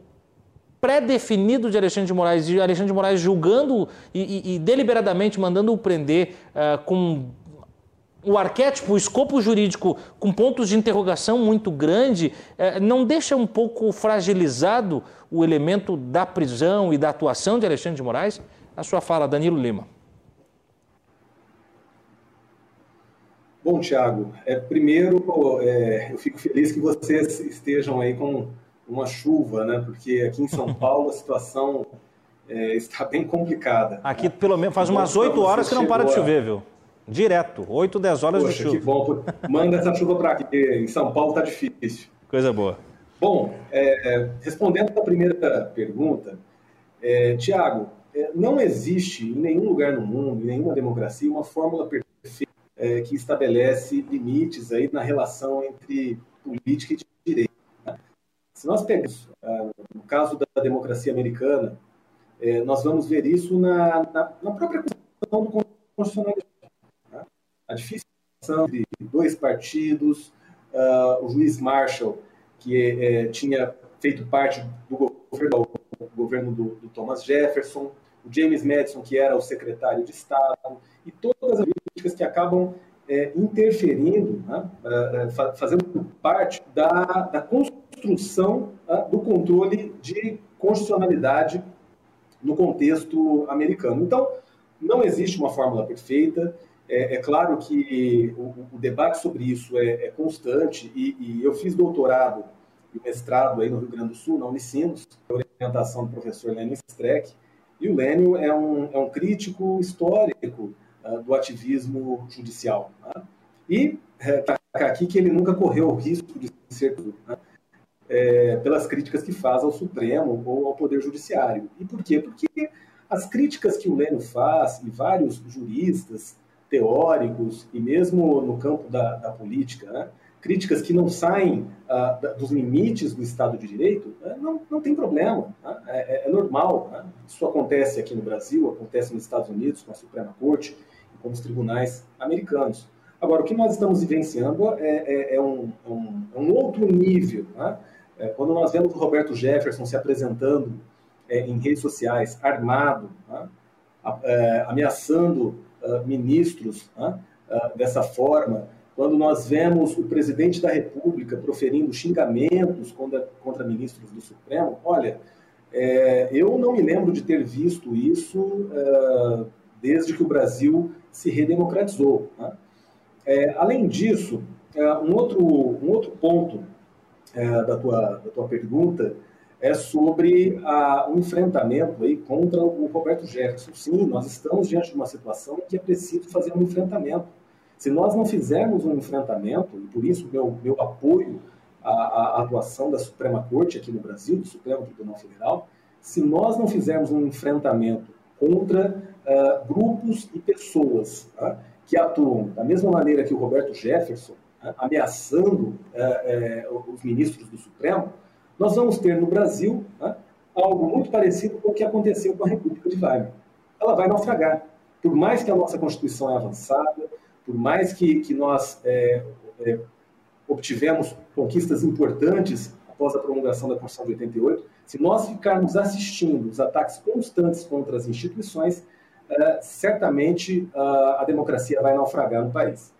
S2: pré-definido de Alexandre de Moraes e Alexandre de Moraes julgando e, e, e deliberadamente mandando-o prender uh, com o arquétipo, o escopo jurídico com pontos de interrogação muito grande, uh, não deixa um pouco fragilizado o elemento da prisão e da atuação de Alexandre de Moraes? A sua fala, Danilo Lima.
S4: Bom, Tiago, é, primeiro é, eu fico feliz que vocês estejam aí com uma chuva, né? Porque aqui em São Paulo a situação é, está bem complicada.
S2: Aqui pelo menos faz umas 8 horas que não para de chover, viu? Direto, 8, 10 horas Poxa, de chuva.
S4: que bom. Manda essa chuva para aqui, em São Paulo está difícil.
S2: Coisa boa.
S4: Bom, é, é respondendo a primeira pergunta, é, Tiago, é, não existe em nenhum lugar no mundo, em nenhuma democracia, uma fórmula perfeita é, que estabelece limites aí na relação entre política e direito. Se nós pegarmos, uh, no caso da democracia americana, eh, nós vamos ver isso na, na, na própria Constituição do Constitucionalismo. Né? A dificuldade entre dois partidos, uh, o juiz Marshall, que eh, tinha feito parte do governo, do, governo do, do, Thomas Jefferson, o James Madison, que era o secretário de Estado, e todas as políticas que acabam é, interferindo, né, é, fazendo parte da, da construção né, do controle de constitucionalidade no contexto americano. Então, não existe uma fórmula perfeita. É, é claro que o, o, debate sobre isso é, é constante e, e, eu fiz doutorado e mestrado aí no Rio Grande do Sul, na Unicinos, orientação do professor Lênio Streck, e o Lênio é um, é um crítico histórico uh, do ativismo judicial. Né? E está é, aqui que ele nunca correu o risco de ser né? é, pelas críticas que faz ao Supremo ou ao Poder Judiciário. E por quê? Porque as críticas que o Lênio faz, e vários juristas, teóricos, e mesmo no campo da, da política, né? críticas que não saem ah, dos limites do Estado de Direito, né? não, não tem problema, né? é, é, é, normal. Né? Isso acontece aqui no Brasil, acontece nos Estados Unidos, com a Suprema Corte, com os tribunais americanos. Agora, o que nós estamos vivenciando é, é, é um, é um, é um, outro nível. Né? Quando nós vemos o Roberto Jefferson se apresentando em redes sociais, armado, né? ameaçando uh, ministros uh, dessa forma, quando nós vemos o presidente da República proferindo xingamentos contra, contra ministros do Supremo, olha, eu não me lembro de ter visto isso desde que o Brasil se redemocratizou. Né? É, além disso, é, um, outro, um outro ponto é, da, tua, da tua pergunta é sobre a, um enfrentamento aí contra o Roberto Jefferson. Sim, nós estamos diante de uma situação em que é preciso fazer um enfrentamento. Se nós não fizermos um enfrentamento, e por isso meu, meu apoio à, à atuação da Suprema Corte aqui no Brasil, do Supremo Tribunal Federal, se nós não fizermos um enfrentamento contra uh, grupos e pessoas tá, que atuam da mesma maneira que o Roberto Jefferson, uh, ameaçando uh, os ministros do Supremo, nós vamos ter no Brasil tá, algo muito parecido com o que aconteceu com a República de Weimar. Ela vai naufragar. Por mais que a nossa Constituição é avançada, por mais que, que nós é, é, obtivemos conquistas importantes após a promulgação da Constituição de 88, se nós ficarmos assistindo os ataques constantes contra as instituições, uh, certamente uh, a democracia vai naufragar no país.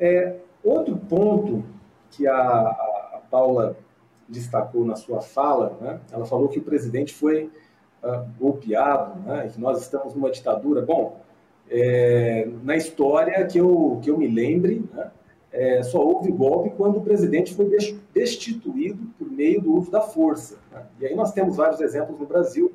S4: É, outro ponto que a, a, Paula destacou na sua fala, né, ela falou que o presidente foi uh, golpeado, né, que nós estamos numa ditadura. Bom, é, na história que eu, que eu me lembre, né, é, só houve golpe quando o presidente foi destituído por meio do uso da força. Né? E aí nós temos vários exemplos no Brasil,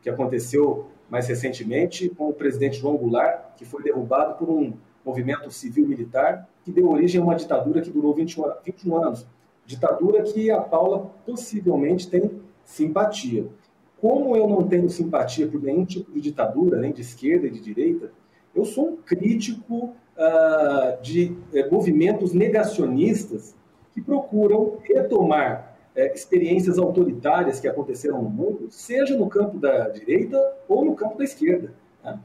S4: que aconteceu mais recentemente com o presidente João Goulart, que foi derrubado por um movimento civil-militar que deu origem a uma ditadura que durou 21, 21 anos. Ditadura que a Paula possivelmente tem simpatia. Como eu não tenho simpatia por nenhum tipo de ditadura, nem de esquerda e de direita, eu sou um crítico uh, de uh, movimentos negacionistas que procuram retomar é, experiências autoritárias que aconteceram no mundo, seja no campo da direita ou no campo da esquerda. Né?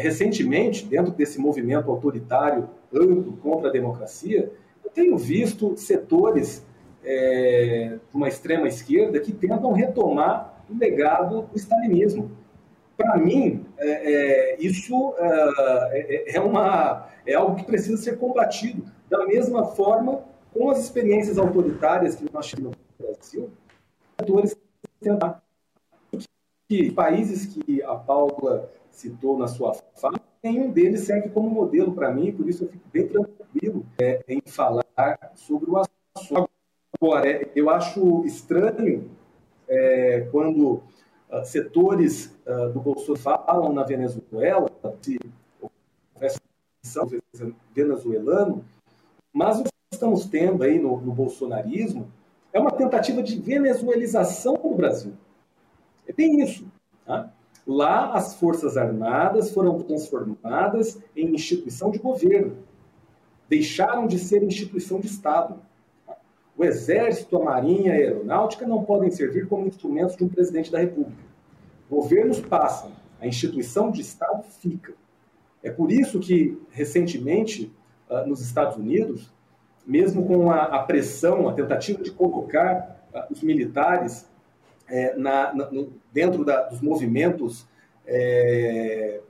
S4: Recentemente, dentro desse movimento autoritário amplo contra a democracia, tenho visto setores é, de uma extrema esquerda que tentam retomar o legado do stalinismo. Para mim, é, é, isso é, é, é, uma, é algo que precisa ser combatido. Da mesma forma, com as experiências autoritárias que nós tivemos no Brasil, setores tentar que países que a Paula citou na sua fala, nenhum deles serve como modelo para mim, por isso eu fico bem tranquilo é, em falar sobre o assunto. Agora, eu acho estranho é, quando uh, setores uh, do Bolsonaro falam na Venezuela, se venezuelano, mas o que estamos tendo aí no, no bolsonarismo é uma tentativa de venezuelização do Brasil. É bem isso. Tá? Lá, as Forças Armadas foram transformadas em instituição de governo. Deixaram de ser instituição de Estado. O Exército, a Marinha, a Aeronáutica não podem servir como instrumentos de um presidente da República. Governos passam, a instituição de Estado fica. É por isso que, recentemente, ah, nos Estados Unidos, mesmo com a, pressão, a tentativa de colocar ah, os militares é, na, na, dentro da, dos movimentos é,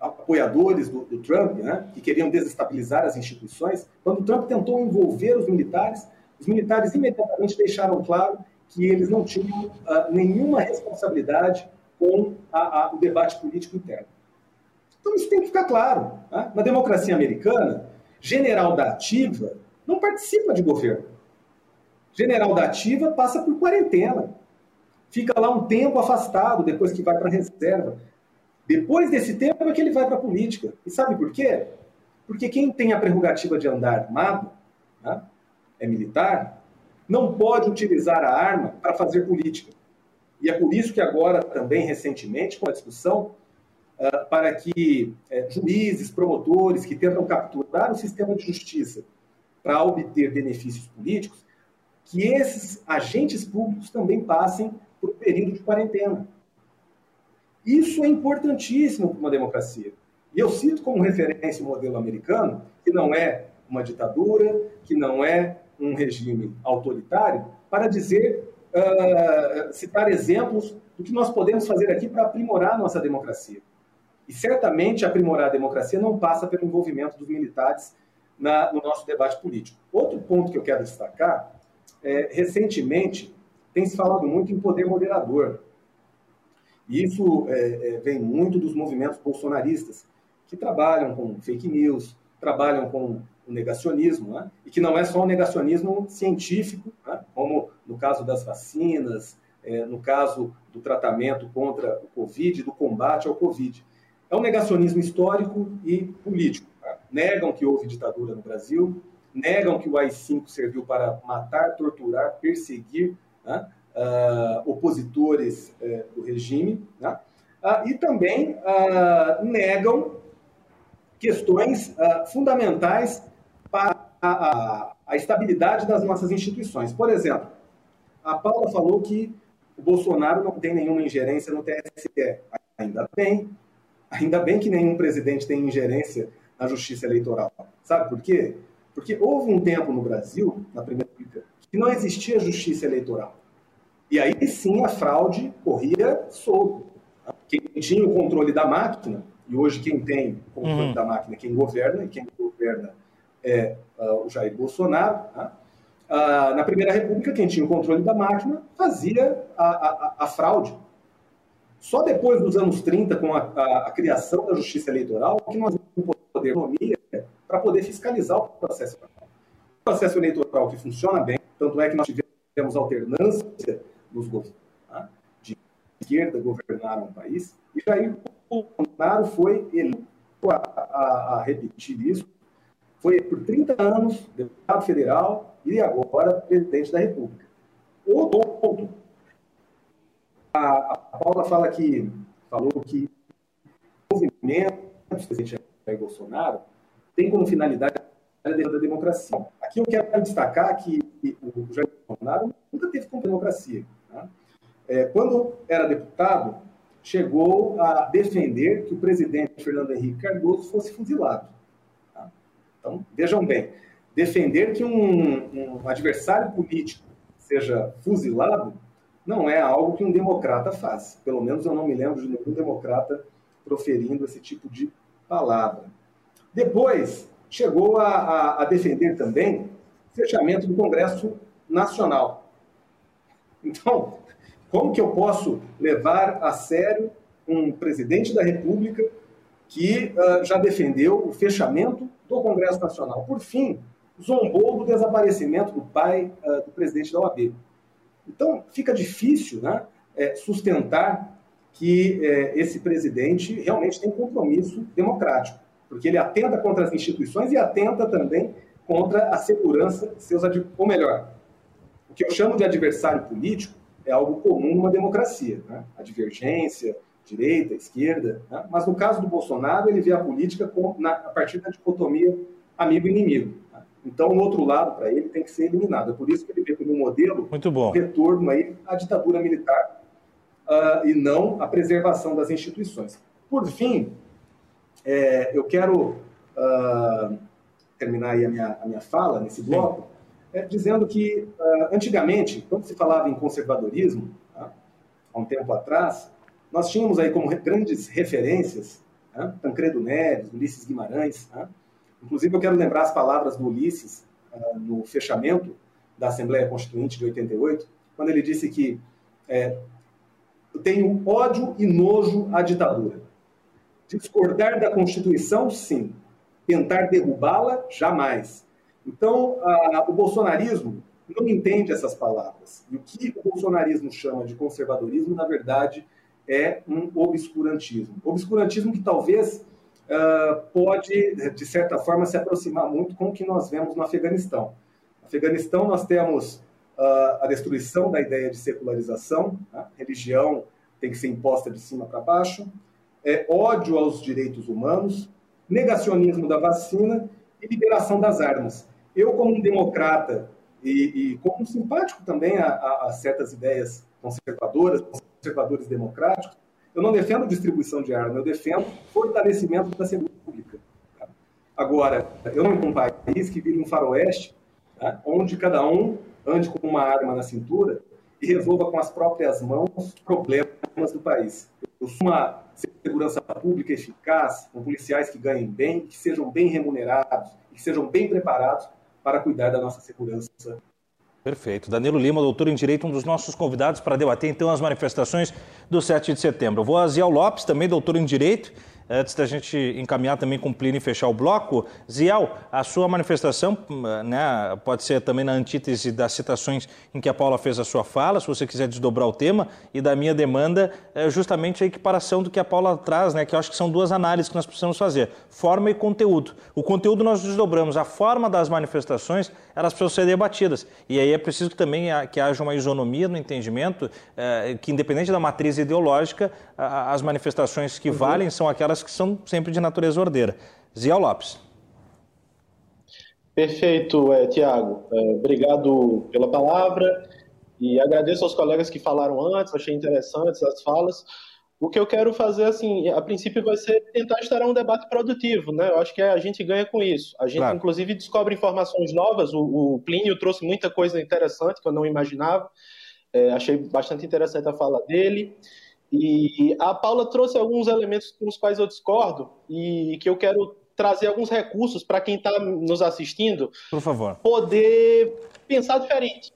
S4: apoiadores do, do Trump, né, que queriam desestabilizar as instituições, quando o Trump tentou envolver os militares, os militares imediatamente deixaram claro que eles não tinham uh, nenhuma responsabilidade com a, a, o debate político interno. Então isso tem que ficar claro. Né? Na democracia americana, general da ativa não participa de governo. General da ativa passa por quarentena fica lá um tempo afastado depois que vai para a reserva. Depois desse tempo é que ele vai para a política. E sabe por quê? Porque quem tem a prerrogativa de andar armado, né, é militar, não pode utilizar a arma para fazer política. E é por isso que agora, também recentemente, com a discussão, uh, para que uh, juízes, promotores que tentam capturar o sistema de justiça para obter benefícios políticos, que esses agentes públicos também passem por um período de quarentena. Isso é importantíssimo para uma democracia. E eu cito como referência o modelo americano, que não é uma ditadura, que não é um regime autoritário, para dizer, uh, citar exemplos do que nós podemos fazer aqui para aprimorar nossa democracia. E certamente aprimorar a democracia não passa pelo envolvimento dos militares na, no nosso debate político. Outro ponto que eu quero destacar é, recentemente, tem se falado muito em poder moderador. E isso é, é, vem muito dos movimentos bolsonaristas, que trabalham com fake news, trabalham com o negacionismo, né? e que não é só um negacionismo científico, né? como no caso das vacinas, é, no caso do tratamento contra o Covid, do combate ao Covid. É um negacionismo histórico e político. Tá? Negam que houve ditadura no Brasil, negam que o AI-5 serviu para matar, torturar, perseguir né? uh, opositores uh, do regime, né? uh, e também ah, negam questões fundamentais para a, a, a estabilidade das nossas instituições. Por exemplo, a Paula falou que o Bolsonaro não tem nenhuma ingerência no TSE. Ainda bem, ainda bem que nenhum presidente tem ingerência na justiça eleitoral. Sabe por quê? Porque houve um tempo no Brasil, na primeira que não existia justiça eleitoral. E aí sim a fraude corria solto. Quem tinha o controle da máquina, e hoje quem tem o controle uhum. da máquina é quem governa, e quem governa é uh, o Jair Bolsonaro. Tá? Uh, na Primeira República, quem tinha o controle da máquina fazia a, a, a fraude. Só depois dos anos 30, com a, a, a criação da justiça eleitoral, que nós vamos poder economia para poder fiscalizar o processo eleitoral. O processo eleitoral que funciona bem, tanto é que nós tivemos alternância nos governos tá? de esquerda governaram o país, e Jair Bolsonaro foi eleito a, a, a, repetir isso, foi por 30 anos deputado federal e agora presidente da República. Outro ponto, a, a Paula fala que, falou que o movimento do presidente Jair Bolsonaro tem como finalidade da democracia. Aqui eu quero destacar que o Jair Bolsonaro nunca teve como democracia. Né? É, quando era deputado, chegou a defender que o presidente Fernando Henrique Cardoso fosse fuzilado. Tá? Então, vejam bem, defender que um, um adversário político seja fuzilado não é algo que um democrata faz. Pelo menos eu não me lembro de nenhum democrata proferindo esse tipo de palavra. Depois, chegou a, a, a defender também o fechamento do Congresso Nacional. Então, como que eu posso levar a sério um presidente da República que uh, já defendeu o fechamento do Congresso Nacional? Por fim, zombou do desaparecimento do pai uh, do presidente da OAB. Então, fica difícil né, é, sustentar que é, esse presidente realmente tem compromisso democrático, porque ele atenta contra as instituições e atenta também contra a segurança de seus ou melhor, o que eu chamo de adversário político é algo comum numa democracia, né? a divergência, direita, esquerda, né? mas no caso do Bolsonaro ele vê a política com, na, a partir da dicotomia amigo-inimigo. Então, o outro lado, para ele, tem que ser eliminado. É por isso que ele vê como um modelo
S2: Muito bom.
S4: retorno aí à ditadura militar uh, e não à preservação das instituições. Por fim, é, eu quero uh, terminar aí a minha, a minha fala nesse bloco, é, dizendo que, uh, antigamente, quando se falava em conservadorismo, tá, há um tempo atrás, nós tínhamos aí como grandes referências tá, Tancredo Neves, Ulisses Guimarães, tá, Inclusive, eu quero lembrar as palavras do Ulisses uh, no fechamento da Assembleia Constituinte de 88, quando ele disse que é, eu tenho ódio e nojo à ditadura. Discordar da Constituição, sim. Tentar derrubá-la, jamais. Então, a, o bolsonarismo não entende essas palavras. E o que o bolsonarismo chama de conservadorismo, na verdade, é um obscurantismo. Obscurantismo que talvez uh, pode, de certa forma, se aproximar muito com o que nós vemos no Afeganistão. No Afeganistão, nós temos uh, a destruição da ideia de secularização, né? religião tem que ser imposta de cima para baixo, é, ódio aos direitos humanos, negacionismo da vacina e liberação das armas. Eu, como um democrata e, e como um simpático também a, a, a certas ideias conservadoras, conservadores democráticos, eu não defendo distribuição de armas, eu defendo fortalecimento da segurança pública. Tá? Agora, eu não com um país que vive um faroeste, tá? onde cada um ande com uma arma na cintura e resolva com as próprias mãos problemas do país. Eu sou uma segurança pública eficaz, com policiais que ganhem bem, que sejam bem remunerados e que sejam bem preparados para cuidar da nossa segurança
S2: Perfeito. Danilo Lima, doutor em Direito, um dos nossos convidados para debater então as manifestações do 7 de setembro. Vou a Ziel Lopes, também doutor em Direito, Antes da gente encaminhar também Plínio e fechar o bloco, Ziel, a sua manifestação né, pode ser também na antítese das citações em que a Paula fez a sua fala, se você quiser desdobrar o tema, e da minha demanda é justamente a equiparação do que a Paula traz, né, que eu acho que são duas análises que nós precisamos fazer, forma e conteúdo. O conteúdo nós desdobramos, a forma das manifestações, elas precisam ser debatidas, e aí é preciso que também que haja uma isonomia no entendimento, é, que independente da matriz ideológica, as manifestações que uhum. valem são aquelas que são sempre de natureza ordeira. Zia Lopes.
S6: Perfeito, é, Tiago. É, obrigado pela palavra e agradeço aos colegas que falaram antes, achei interessantes as falas. O que eu quero fazer, assim, a princípio vai ser tentar estar um debate produtivo, né? Eu acho que a gente ganha com isso. A gente, claro. inclusive, descobre informações novas. O, o, Plínio trouxe muita coisa interessante que eu não imaginava. É, achei bastante interessante a fala dele. E a Paula trouxe alguns elementos com os quais eu discordo e que eu quero trazer alguns recursos para quem está nos assistindo.
S2: Por favor.
S6: Poder pensar diferente.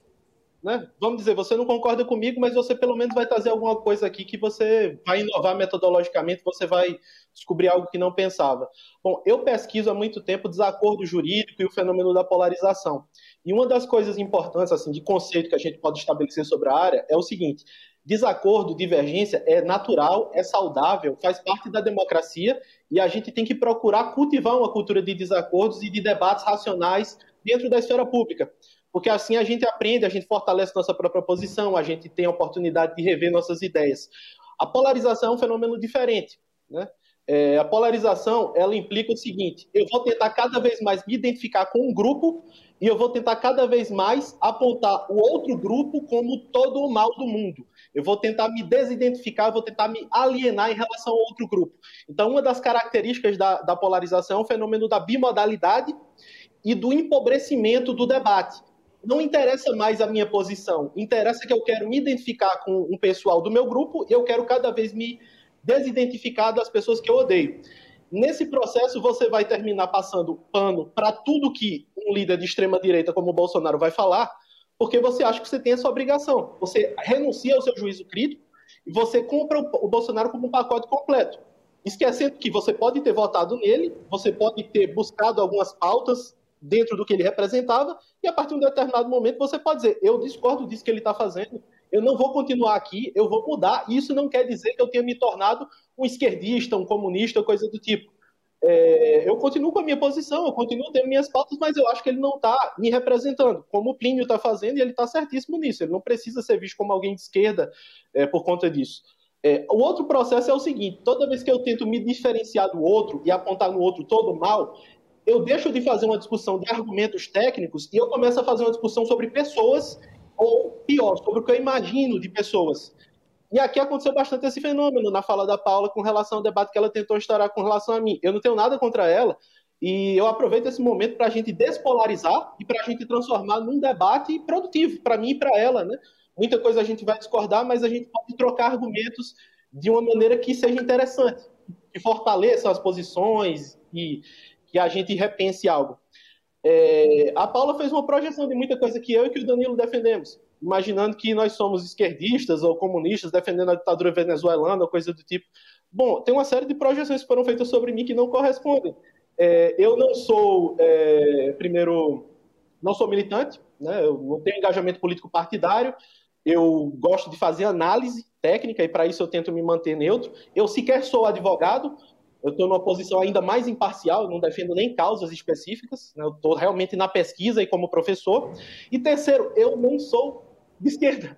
S6: Né? Vamos dizer, você não concorda comigo, mas você pelo menos vai trazer alguma coisa aqui que você vai inovar metodologicamente, você vai descobrir algo que não pensava. Bom, eu pesquiso há muito tempo desacordo jurídico e o fenômeno da polarização. E uma das coisas importantes, assim, de conceito que a gente pode estabelecer sobre a área é o seguinte: Desacordo, divergência é natural, é saudável, faz parte da democracia e a gente tem que procurar cultivar uma cultura de desacordos e de debates racionais dentro da esfera pública. Porque assim a gente aprende, a gente fortalece nossa própria posição, a gente tem a oportunidade de rever nossas ideias. A polarização é um fenômeno diferente. Né? É, a polarização ela implica o seguinte: eu vou tentar cada vez mais me identificar com um grupo e eu vou tentar cada vez mais apontar o outro grupo como todo o mal do mundo. Eu vou tentar me desidentificar, eu vou tentar me alienar em relação ao outro grupo. Então, uma das características da, da polarização é o fenômeno da bimodalidade e do empobrecimento do debate. Não interessa mais a minha posição, interessa que eu quero me identificar com um pessoal do meu grupo e eu quero cada vez me desidentificar das pessoas que eu odeio. Nesse processo, você vai terminar passando pano para tudo que um líder de extrema direita como o Bolsonaro vai falar, porque você acha que você tem essa obrigação. Você renuncia ao seu juízo crítico e você compra o Bolsonaro como um pacote completo. Esquecendo que você pode ter votado nele, você pode ter buscado algumas pautas dentro do que ele representava, e a partir de um determinado momento você pode dizer: eu discordo disso que ele está fazendo, eu não vou continuar aqui, eu vou mudar. E isso não quer dizer que eu tenha me tornado um esquerdista, um comunista, coisa do tipo. É, eu continuo com a minha posição, eu continuo tendo minhas pautas, mas eu acho que ele não está me representando, como o Plínio está fazendo, e ele está certíssimo nisso. Ele não precisa ser visto como alguém de esquerda é, por conta disso. É, o outro processo é o seguinte: toda vez que eu tento me diferenciar do outro e apontar no outro todo mal, eu deixo de fazer uma discussão de argumentos técnicos e eu começo a fazer uma discussão sobre pessoas ou pior, sobre o que eu imagino de pessoas. E aqui aconteceu bastante esse fenômeno na fala da Paula com relação ao debate que ela tentou instaurar com relação a mim. Eu não tenho nada contra ela, e eu aproveito esse momento para a gente despolarizar e para a gente transformar num debate produtivo, para mim e para ela. Né? Muita coisa a gente vai discordar, mas a gente pode trocar argumentos de uma maneira que seja interessante, que fortaleça as posições e que a gente repense algo. É, a Paula fez uma projeção de muita coisa que eu e que o Danilo defendemos, imaginando que nós somos esquerdistas ou comunistas defendendo a ditadura venezuelana coisa do tipo. Bom, tem uma série de projeções que foram feitas sobre mim que não correspondem. É, eu não sou, é, primeiro, não sou militante, né? eu não tenho engajamento político partidário, eu gosto de fazer análise técnica e para isso eu tento me manter neutro. Eu sequer sou advogado, eu estou numa posição ainda mais imparcial, não defendo nem causas específicas, né? eu estou realmente na pesquisa e como professor. E terceiro, eu não sou de esquerda,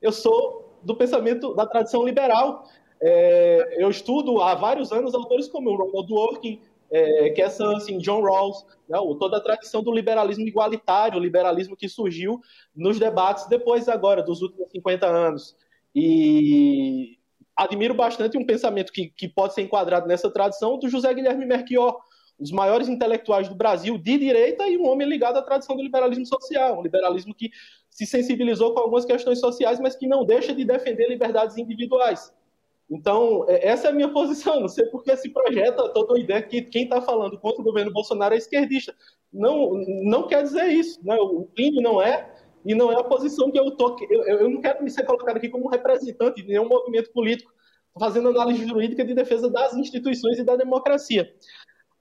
S6: eu sou do pensamento da tradição liberal. É, eu estudo há vários anos autores como Ronald Dworkin, é, Kessan, assim, John Rawls, né? toda a tradição do liberalismo igualitário, o liberalismo que surgiu nos debates depois agora, dos últimos 50 anos. E admiro bastante um pensamento que, que pode ser enquadrado nessa tradição do José Guilherme Merchior, dos maiores intelectuais do Brasil de direita e um homem ligado à tradição do liberalismo social, um liberalismo que se sensibilizou com algumas questões sociais, mas que não deixa de defender liberdades individuais. Então, é, essa é a minha posição. Não sei por que se projeta toda a ideia que quem está falando contra o governo Bolsonaro é esquerdista. Não, não quer dizer isso. Né? O Plínio não é, e não é a posição que eu tô. Eu, eu não quero me ser colocado aqui como representante de nenhum movimento político, fazendo análise jurídica de defesa das instituições e da democracia.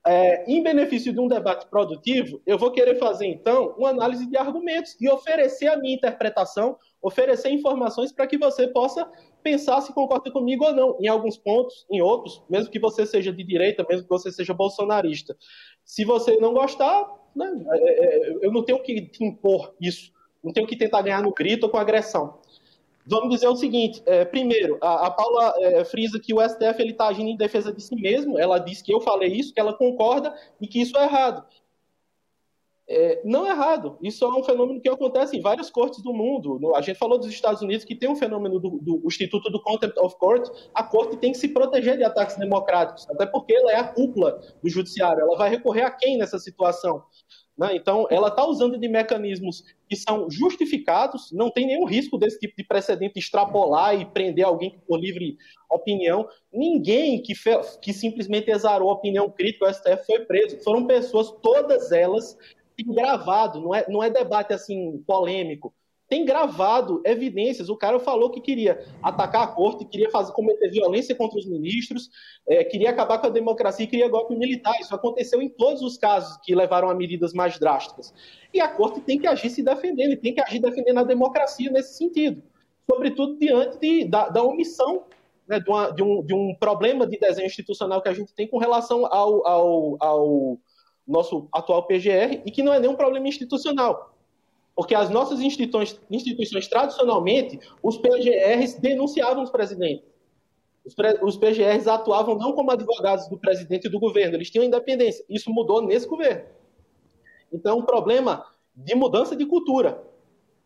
S6: É, em benefício de um debate produtivo, eu vou querer fazer, então, uma análise de argumentos e oferecer a minha interpretação, oferecer informações para que você possa pensar se concorda comigo ou não, em alguns pontos, em outros, mesmo que você seja de direita, mesmo que você seja bolsonarista. Se você não gostar, né, é, é, eu não tenho que impor isso. Não tenho que tentar ganhar no grito ou com agressão. Vamos dizer o seguinte: é, primeiro, a, a Paula é, frisa que o STF está agindo em defesa de si mesmo. Ela diz que eu falei isso, que ela concorda e que isso é errado. É, não é errado. Isso é um fenômeno que acontece em várias cortes do mundo. A gente falou dos Estados Unidos que tem um fenômeno do, do Instituto do Contempt of Court. A corte tem que se proteger de ataques democráticos, até porque ela é a cúpula do judiciário. Ela vai recorrer a quem nessa situação? Né? Então, ela está usando de mecanismos que são justificados, não tem nenhum risco desse tipo de precedente extrapolar e prender alguém por livre opinião. Ninguém que, que simplesmente exarou a opinião crítica ao STF foi preso. Foram pessoas, todas elas, gravado, não é, não é debate assim polêmico tem gravado evidências. O cara falou que queria atacar a corte, queria fazer, cometer violência contra os ministros, é, queria acabar com a democracia, queria golpe militar. Isso aconteceu em todos os casos que levaram a medidas mais drásticas. E a corte tem que agir se defendendo, e tem que agir defendendo a democracia nesse sentido. Sobretudo diante de, da, da, omissão né, de, uma, de, um, de, um, problema de desenho institucional que a gente tem com relação ao, ao, ao nosso atual PGR, e que não é nenhum problema institucional porque as nossas instituições, instituições tradicionalmente, os PGRs denunciavam os presidentes. Os, pre, os, PGRs atuavam não como advogados do presidente e do governo, eles tinham independência. Isso mudou nesse governo. Então, o problema de mudança de cultura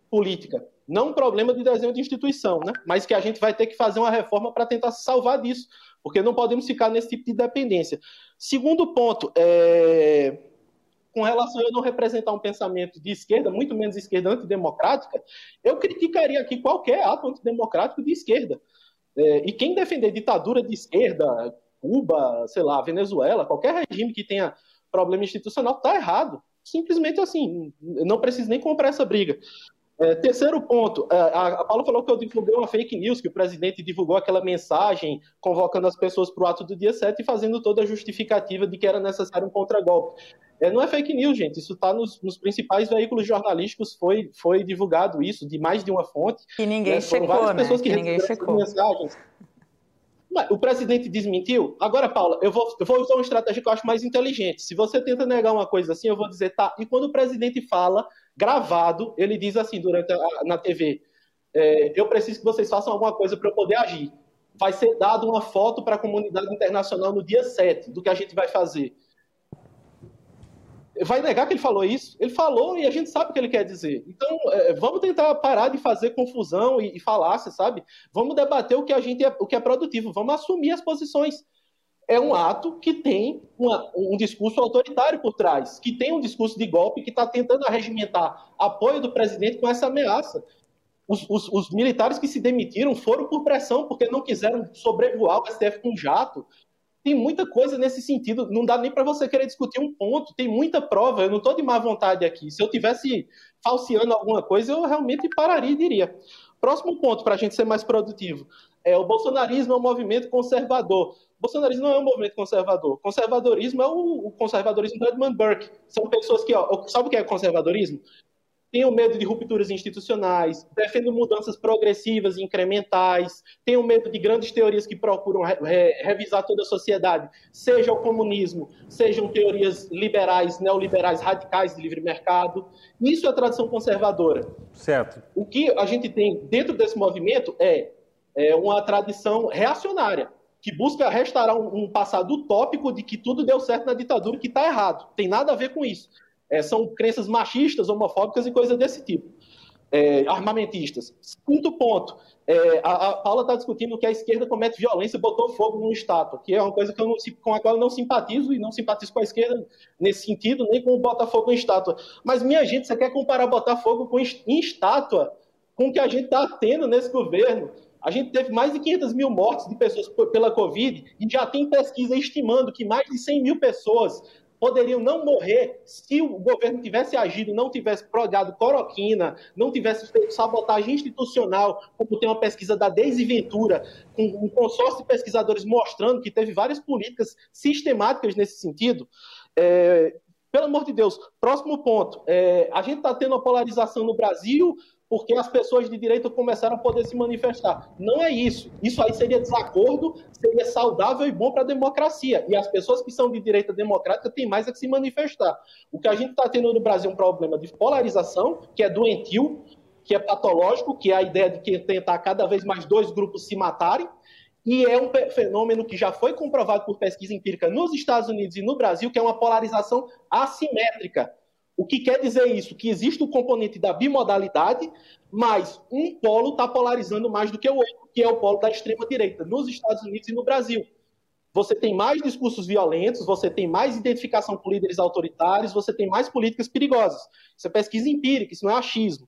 S6: política. Não um problema de desenho de instituição, né? mas que a gente vai ter que fazer uma reforma para tentar salvar disso, porque não podemos ficar nesse tipo de dependência. Segundo ponto, é... com relação a eu não representar um pensamento de esquerda, muito menos esquerda antidemocrática, eu criticaria aqui qualquer ato antidemocrático de esquerda. É... E quem defender ditadura de esquerda, Cuba, sei lá, Venezuela, qualquer regime que tenha problema institucional, está errado. Simplesmente assim, não preciso nem comprar essa briga. É, terceiro ponto, é, a, a Paula falou que eu divulguei uma fake news, que o presidente divulgou aquela mensagem convocando as pessoas para o ato do dia 7 e fazendo toda a justificativa de que era necessário um contragolpe. É, não é fake news, gente, isso está nos, nos, principais veículos jornalísticos, foi, foi divulgado isso, de mais de uma fonte.
S3: E ninguém né? checou, né?
S6: pessoas
S3: que,
S6: que
S3: ninguém checou.
S6: mensagens. O presidente desmentiu? Agora, Paula, eu vou, eu vou usar uma estratégia que eu acho mais inteligente. Se você tenta negar uma coisa assim, eu vou dizer, tá, e quando o presidente fala, gravado, ele diz assim durante a, na TV: é, eu preciso que vocês façam alguma coisa para eu poder agir. Vai ser dado uma foto para a comunidade internacional no dia 7 do que a gente vai fazer. Vai negar que ele falou isso? Ele falou e a gente sabe o que ele quer dizer. Então, é, vamos tentar parar de fazer confusão e, e falácia, sabe? Vamos debater o que a gente é, o que é produtivo. Vamos assumir as posições é um ato que tem uma, um discurso autoritário por trás, que tem um discurso de golpe que está tentando arregimentar apoio do presidente com essa ameaça. Os, os, os, militares que se demitiram foram por pressão, porque não quiseram sobrevoar o STF com jato. Tem muita coisa nesse sentido, não dá nem para você querer discutir um ponto, tem muita prova, eu não estou de má vontade aqui. Se eu tivesse falseando alguma coisa, eu realmente pararia e diria. Próximo ponto, para a gente ser mais produtivo, é o bolsonarismo é um movimento conservador. Bolsonarismo não é um movimento conservador. Conservadorismo é o, o conservadorismo do Edmund Burke. São pessoas que, ó, sabe o que é conservadorismo? Tenham medo de rupturas institucionais, defendem mudanças progressivas e incrementais, tenham medo de grandes teorias que procuram re, re, revisar toda a sociedade, seja o comunismo, sejam teorias liberais, neoliberais, radicais de livre mercado. Isso é a tradição conservadora.
S2: Certo.
S6: O que a gente tem dentro desse movimento é, é uma tradição reacionária que busca restaurar um, um, passado utópico de que tudo deu certo na ditadura, que está errado. Tem nada a ver com isso. É, são crenças machistas, homofóbicas e coisas desse tipo. É, armamentistas. Quinto ponto, é, a, a, Paula está discutindo que a esquerda comete violência, botou fogo numa estátua, que é uma coisa que eu não, com a qual eu não simpatizo e não simpatizo com a esquerda nesse sentido, nem com botar fogo em estátua. Mas, minha gente, você quer comparar botar fogo com, em estátua com o que a gente está tendo nesse governo? A gente teve mais de 500 mil mortes de pessoas pela Covid e já tem pesquisa estimando que mais de 100 mil pessoas poderiam não morrer se o governo tivesse agido, não tivesse progado coroquina, não tivesse feito sabotagem institucional, como tem uma pesquisa da Deise Ventura, com um consórcio de pesquisadores mostrando que teve várias políticas sistemáticas nesse sentido. É, pelo amor de Deus, próximo ponto. É, a gente está tendo uma polarização no Brasil, porque as pessoas de direita começaram a poder se manifestar. Não é isso. Isso aí seria desacordo, seria saudável e bom para a democracia. E as pessoas que são de direita democrática têm mais a que se manifestar. O que a gente está tendo no Brasil é um problema de polarização, que é doentio, que é patológico, que é a ideia de que tentar cada vez mais dois grupos se matarem. E é um fenômeno que já foi comprovado por pesquisa empírica nos Estados Unidos e no Brasil, que é uma polarização assimétrica o que quer dizer isso? Que existe o componente da bimodalidade, mas um polo está polarizando mais do que o outro, que é o polo da extrema-direita, nos Estados Unidos e no Brasil. Você tem mais discursos violentos, você tem mais identificação com líderes autoritários, você tem mais políticas perigosas. Isso é pesquisa empírica, isso não é achismo.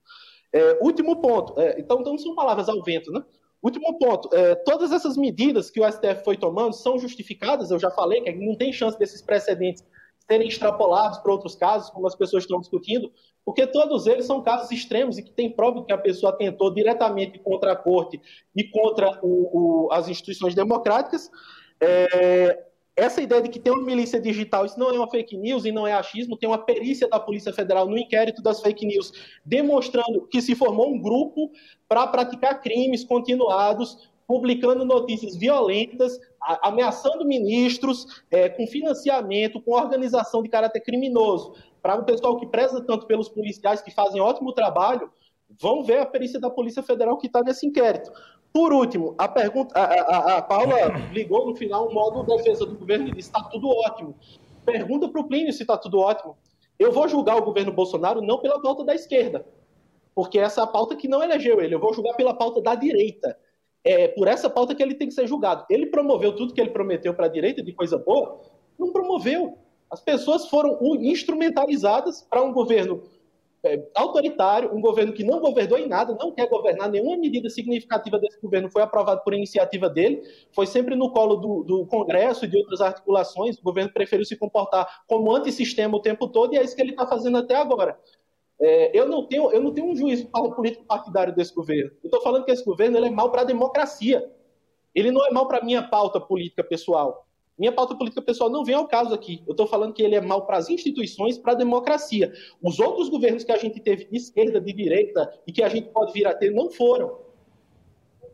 S6: É, último ponto, é, então, então são palavras ao vento, né? Último ponto, é, todas essas medidas que o STF foi tomando são justificadas, eu já falei que não tem chance desses precedentes serem extrapolados para outros casos, como as pessoas estão discutindo, porque todos eles são casos extremos e que tem prova que a pessoa tentou diretamente contra a corte e contra o, o, as instituições democráticas. É, essa ideia de que tem uma milícia digital, isso não é uma fake news e não é achismo, tem uma perícia da Polícia Federal no inquérito das fake news, demonstrando que se formou um grupo para praticar crimes continuados publicando notícias violentas, ameaçando ministros, é, com financiamento, com organização de caráter criminoso. Para o pessoal que preza tanto pelos policiais, que fazem ótimo trabalho, vão ver a perícia da Polícia Federal que está nesse inquérito. Por último, a pergunta, a, a, a Paula ligou no final o modo defesa do governo e disse: está tudo ótimo. Pergunta para o Plínio se está tudo ótimo. Eu vou julgar o governo Bolsonaro não pela pauta da esquerda, porque essa é a pauta que não elegeu ele. Eu vou julgar pela pauta da direita. É por essa pauta que ele tem que ser julgado. Ele promoveu tudo que ele prometeu para a direita de coisa boa? Não promoveu. As pessoas foram instrumentalizadas para um governo é, autoritário, um governo que não governou em nada, não quer governar, nenhuma medida significativa desse governo foi aprovada por iniciativa dele, foi sempre no colo do, do Congresso e de outras articulações, o governo preferiu se comportar como antissistema o tempo todo e é isso que ele está fazendo até agora. É, eu, não tenho, eu não tenho um juízo político partidário desse governo. Eu estou falando que esse governo ele é mal para a democracia. Ele não é mal para a minha pauta política pessoal. Minha pauta política pessoal não vem ao caso aqui. Eu estou falando que ele é mal para as instituições, para a democracia. Os outros governos que a gente teve de esquerda, de direita e que a gente pode vir a ter não foram.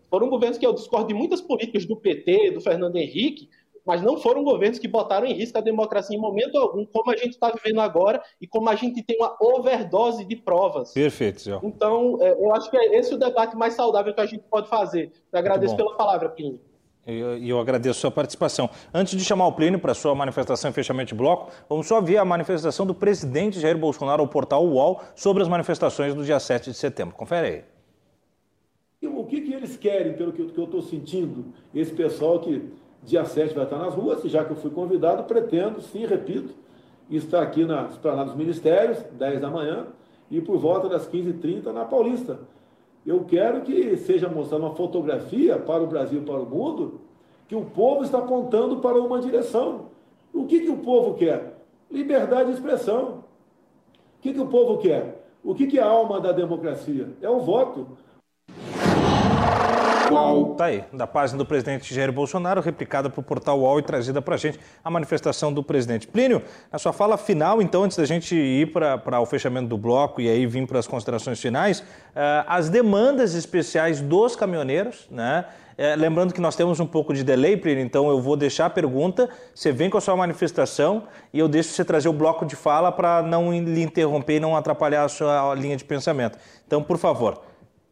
S6: Foram governos que eu discordo de muitas políticas do PT, do Fernando Henrique, mas não foram governos que botaram em risco a democracia em momento algum, como a gente está vivendo agora e como a gente tem uma overdose de provas.
S2: Perfeito, Zé.
S6: Então, é, eu acho que é esse o debate mais saudável que a gente pode fazer. Eu agradeço pela palavra, Plínio.
S2: E eu, eu, agradeço a sua participação. Antes de chamar o Plínio para a sua manifestação em fechamento de bloco, vamos só ver a manifestação do presidente Jair Bolsonaro ao portal UOL sobre as manifestações do dia 7 de setembro. Confere aí.
S12: O que, que eles querem, pelo que eu estou sentindo, esse pessoal que dia 7 vai estar nas ruas, e já que eu fui convidado, pretendo, sim, repito, estar aqui na Esplanada dos Ministérios, 10 da manhã, e por volta das 15h30 na Paulista eu quero que seja mostrada uma fotografia para o Brasil para o mundo que o povo está apontando para uma direção. O que, que o povo quer? Liberdade de expressão. O que, que o povo quer? O que, que é a alma da democracia? É o voto.
S2: UOL. Tá aí, da página do presidente Jair Bolsonaro, replicada para o portal UOL e trazida para a gente a manifestação do presidente. Plínio, na sua fala final, então, antes da gente ir para o fechamento do bloco e aí vir para as considerações finais, uh, as demandas especiais dos caminhoneiros, né? É, lembrando que nós temos um pouco de delay, Plínio, então eu vou deixar a pergunta, você vem com a sua manifestação e eu deixo você trazer o bloco de fala para não lhe interromper e não atrapalhar a sua linha de pensamento. Então, por favor,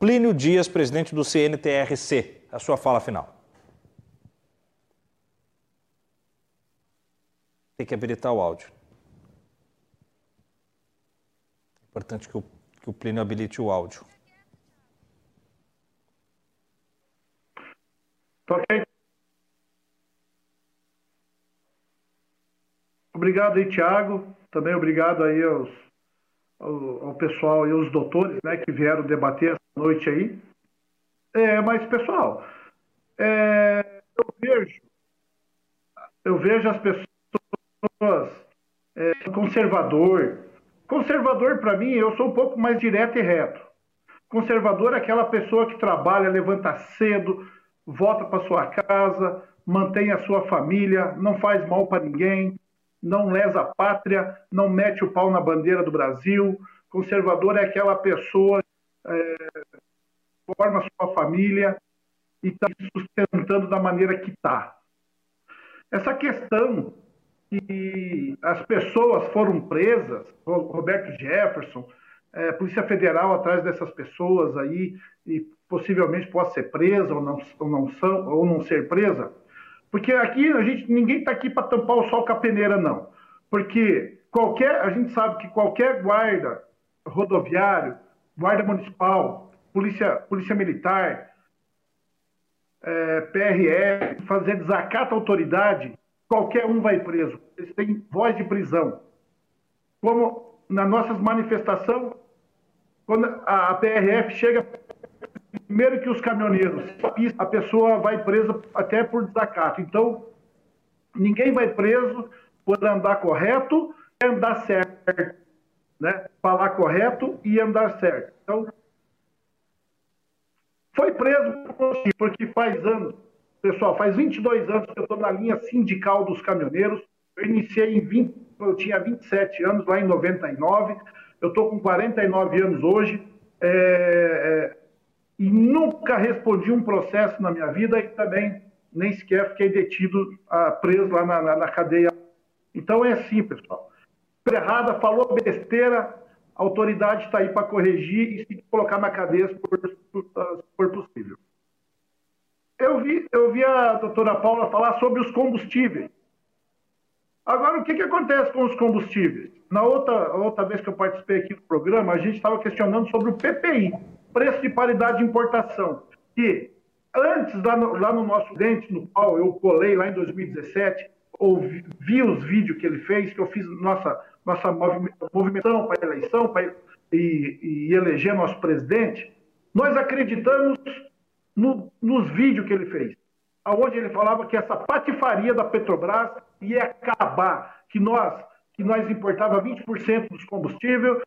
S2: Plínio Dias, presidente do CNTRC, a sua fala final. Tem que habilitar o áudio. Importante que o, que o Plínio habilite o áudio.
S5: Ok. Obrigado aí, Tiago. Também obrigado aí aos ao, ao pessoal e os doutores né, que vieram debater essa noite aí. É, mas, pessoal, é, eu vejo eu vejo as pessoas é, conservador. Conservador, para mim, eu sou um pouco mais direto e reto. Conservador é aquela pessoa que trabalha, levanta cedo, volta para sua casa, mantém a sua família, não faz mal para ninguém, não lesa a pátria, não mete o pau na bandeira do Brasil. Conservador é aquela pessoa é, que forma sua família e está sustentando da maneira que está. Essa questão que as pessoas foram presas, Roberto Jefferson, é, Polícia Federal atrás dessas pessoas aí e possivelmente possa ser presa ou não, ou não, são, ou não ser presa, porque aqui a gente ninguém está aqui para tampar o sol com a peneira, não. Porque qualquer, a gente sabe que qualquer guarda rodoviário, guarda municipal, polícia, polícia militar, é, PRF, fazer desacato à autoridade, qualquer um vai preso. Eles têm voz de prisão. Como nas nossas manifestações, quando a, a PRF chega Primeiro que os caminhoneiros, a pessoa vai presa até por desacato. Então, ninguém vai preso por andar correto e andar certo. Né? Falar correto e andar certo. Então, foi preso porque faz anos, pessoal, faz 22 anos que eu estou na linha sindical dos caminhoneiros. Eu iniciei em 20, eu tinha 27 anos, lá em 99. Eu estou com 49 anos hoje. É, é, nunca respondi um processo na minha vida e também nem sequer fiquei detido, uh, preso lá na, na, na, cadeia. Então é assim, pessoal. Errada, falou besteira, a autoridade está aí para corrigir e se colocar na cadeia se for, se for possível. Eu vi, eu vi a doutora Paula falar sobre os combustíveis. Agora, o que, que acontece com os combustíveis? Na outra, outra vez que eu participei aqui do programa, a gente estava questionando sobre o PPI, preço de paridade de importação, que antes, lá no, lá no nosso dente, no qual eu colei lá em 2017, ouvi, vi os vídeos que ele fez, que eu fiz nossa, nossa movimentação para eleição para, e, e eleger nosso presidente, nós acreditamos no, nos vídeos que ele fez, aonde ele falava que essa patifaria da Petrobras ia acabar, que nós, que nós importava 20% dos combustíveis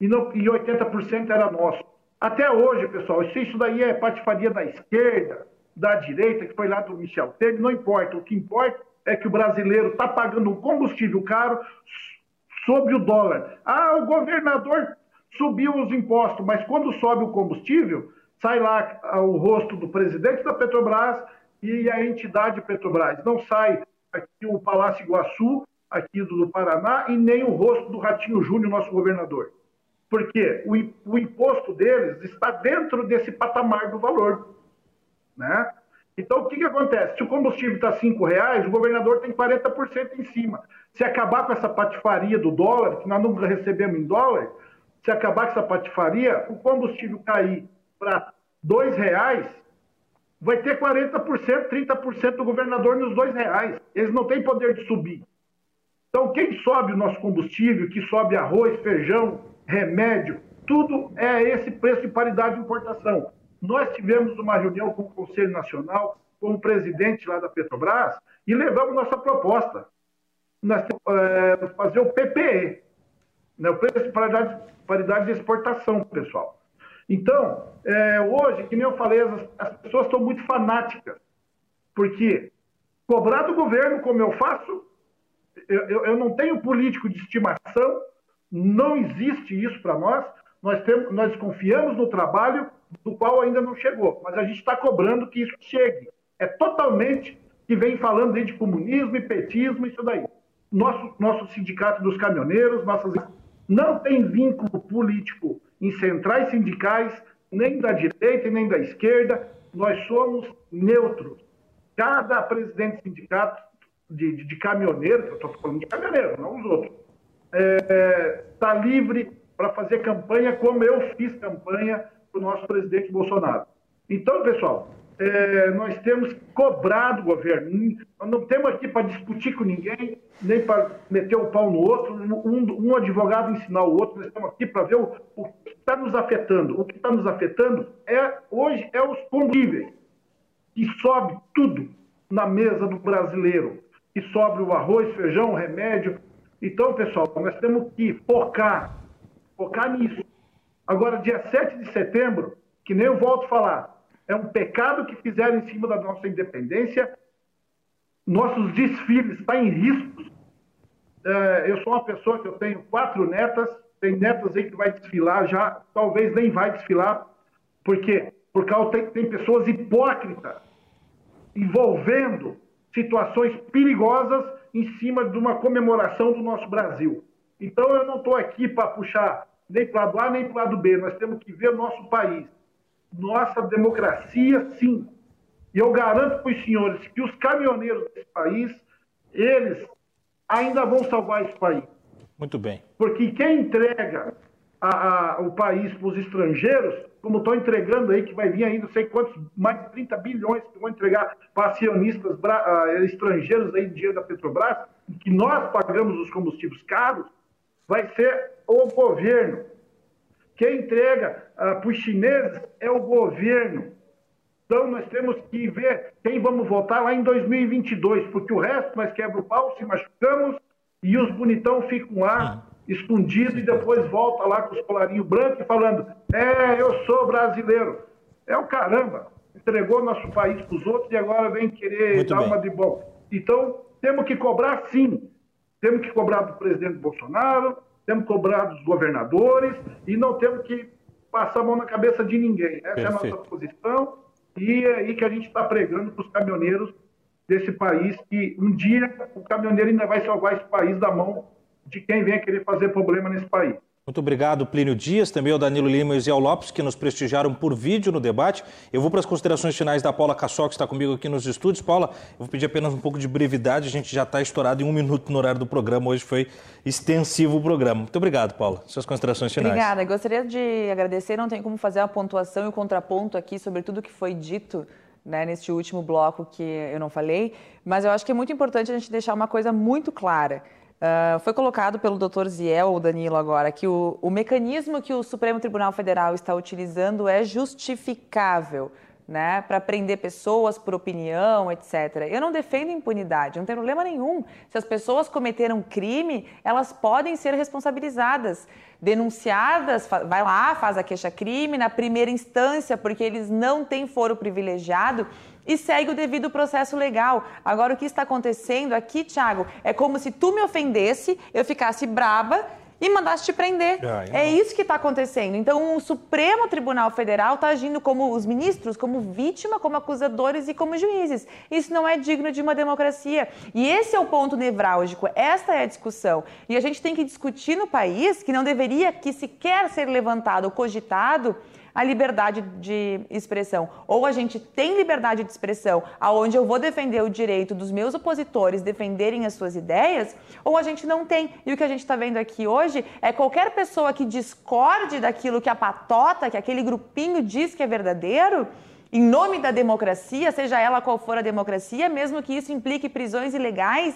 S5: e, não, e 80% era nosso. Até hoje, pessoal, se isso daí é patifaria da esquerda, da direita, que foi lá do Michel Temer, não importa. O que importa é que o brasileiro está pagando um combustível caro sobre o dólar. Ah, o governador subiu os impostos, mas quando sobe o combustível, sai lá o rosto do presidente da Petrobras e a entidade Petrobras. Não sai aqui o Palácio Iguaçu, aqui do Paraná, e nem o rosto do Ratinho Júnior, nosso governador. Porque o, o imposto deles está dentro desse patamar do valor. Né? Então, o que, que acontece? Se o combustível está R$ reais, o governador tem 40% em cima. Se acabar com essa patifaria do dólar, que nós não recebemos em dólar, se acabar com essa patifaria, o combustível cair para R$ reais, vai ter 40%, 30% do governador nos R$ reais. Eles não têm poder de subir. Então, quem sobe o nosso combustível, que sobe arroz, feijão, remédio, tudo é esse preço de paridade de importação. Nós tivemos uma reunião com o Conselho Nacional, com o presidente lá da Petrobras, e levamos nossa proposta. Nós temos é, fazer o PPE, né, o preço de paridade, paridade de exportação, pessoal. Então, é, hoje, que nem eu falei, as, as pessoas estão muito fanáticas, porque cobrar do governo, como eu faço, eu, eu, eu não tenho político de estimação, não existe isso para nós. Nós, temos, nós confiamos no trabalho do qual ainda não chegou, mas a gente está cobrando que isso chegue. É totalmente que vem falando de comunismo e petismo, isso daí. Nosso, nosso sindicato dos caminhoneiros, nossas não tem vínculo político em centrais sindicais, nem da direita nem da esquerda. Nós somos neutros. Cada presidente de sindicato de, de, de caminhoneiro, eu estou falando de caminhoneiro, não os outros, está é, tá livre para fazer campanha como eu fiz campanha para o nosso presidente Bolsonaro. Então, pessoal, é, nós temos cobrado o governo. Nós não temos aqui para discutir com ninguém, nem para meter o pau no outro, um, um advogado ensinar o outro. Nós estamos aqui para ver o, o que está nos afetando. O que está nos afetando é hoje é os combustíveis, que sobe tudo na mesa do brasileiro. Que sobe o arroz, feijão, remédio. Então, pessoal, nós temos que focar, focar nisso. Agora, dia 7 de setembro, que nem eu volto a falar, é um pecado que fizeram em cima da nossa independência. Nossos desfiles estão em risco. É, eu sou uma pessoa que eu tenho quatro netas, tem netas aí que vai desfilar já, talvez nem vai desfilar, porque por causa tem, tem pessoas hipócritas envolvendo situações perigosas em cima de uma comemoração do nosso Brasil. Então eu não estou aqui para puxar nem para o lado A nem para o lado B. Nós temos que ver o nosso país. Nossa democracia, sim. E eu garanto para os senhores que os caminhoneiros desse país, eles ainda vão salvar esse país.
S2: Muito bem.
S5: Porque quem entrega a, a, o país para os estrangeiros, como estão entregando aí, que vai vir ainda, sei quantos, mais de 30 bilhões que vão entregar para acionistas uh, estrangeiros aí dinheiro da Petrobras, que nós pagamos os combustíveis caros, vai ser o governo. Quem entrega uh, para os chineses é o governo. Então nós temos que ver quem vamos votar lá em 2022, porque o resto nós quebra o pau, se machucamos e os bonitão ficam lá escondidos e depois volta lá com os colarinhos brancos falando: É, eu sou brasileiro. É o caramba. Entregou nosso país para os outros e agora vem querer Muito dar bem. uma de bom. Então, temos que cobrar sim. Temos que cobrar do presidente Bolsonaro, temos que cobrar dos governadores e não temos que passar a mão na cabeça de ninguém. Essa Perfeito. é a nossa posição e é aí que a gente está pregando para os caminhoneiros desse país que um dia o caminhoneiro ainda vai salvar esse país da mão de quem vem querer fazer problema nesse país.
S2: Muito obrigado, Plínio Dias, também ao Danilo Lima e Zé Lopes, que nos prestigiaram por vídeo no debate. Eu vou para as considerações finais da Paula Cassol, que está comigo aqui nos estúdios. Paula, eu vou pedir apenas um pouco de brevidade, a gente já está estourado em um minuto no horário do programa, hoje foi extensivo o programa. Muito obrigado, Paula. Suas considerações finais.
S3: Obrigada. Gostaria de agradecer, não tem como fazer a pontuação e o contraponto aqui sobre tudo que foi dito né, neste último bloco que eu não falei, mas eu acho que é muito importante a gente deixar uma coisa muito clara. Uh, foi colocado pelo Dr. Ziel, Danilo agora, que o, o mecanismo que o Supremo Tribunal Federal está utilizando é justificável né, para prender pessoas por opinião, etc. Eu não defendo impunidade, não tem problema nenhum. Se as pessoas cometeram crime, elas podem ser responsabilizadas, denunciadas, vai lá, faz a queixa-crime na primeira instância, porque eles não têm foro privilegiado e segue o devido processo legal. Agora, o que está acontecendo aqui, Thiago, é como se tu me ofendesse, eu ficasse braba e mandasse te prender. Ah, é isso que está acontecendo. Então, o Supremo Tribunal Federal está agindo como os ministros, como vítima, como acusadores e como juízes. Isso não é digno de uma democracia. E esse é o ponto nevrálgico. Esta é a discussão. E a gente tem que discutir no país que não deveria que sequer ser levantado ou cogitado a liberdade de expressão. Ou a gente tem liberdade de expressão, aonde eu vou defender o direito dos meus opositores defenderem as suas ideias, ou a gente não tem. E o que a gente está vendo aqui hoje é qualquer pessoa que discorde daquilo que a patota, que aquele grupinho diz que é verdadeiro, em nome da democracia, seja ela qual for a democracia, mesmo que isso implique prisões ilegais,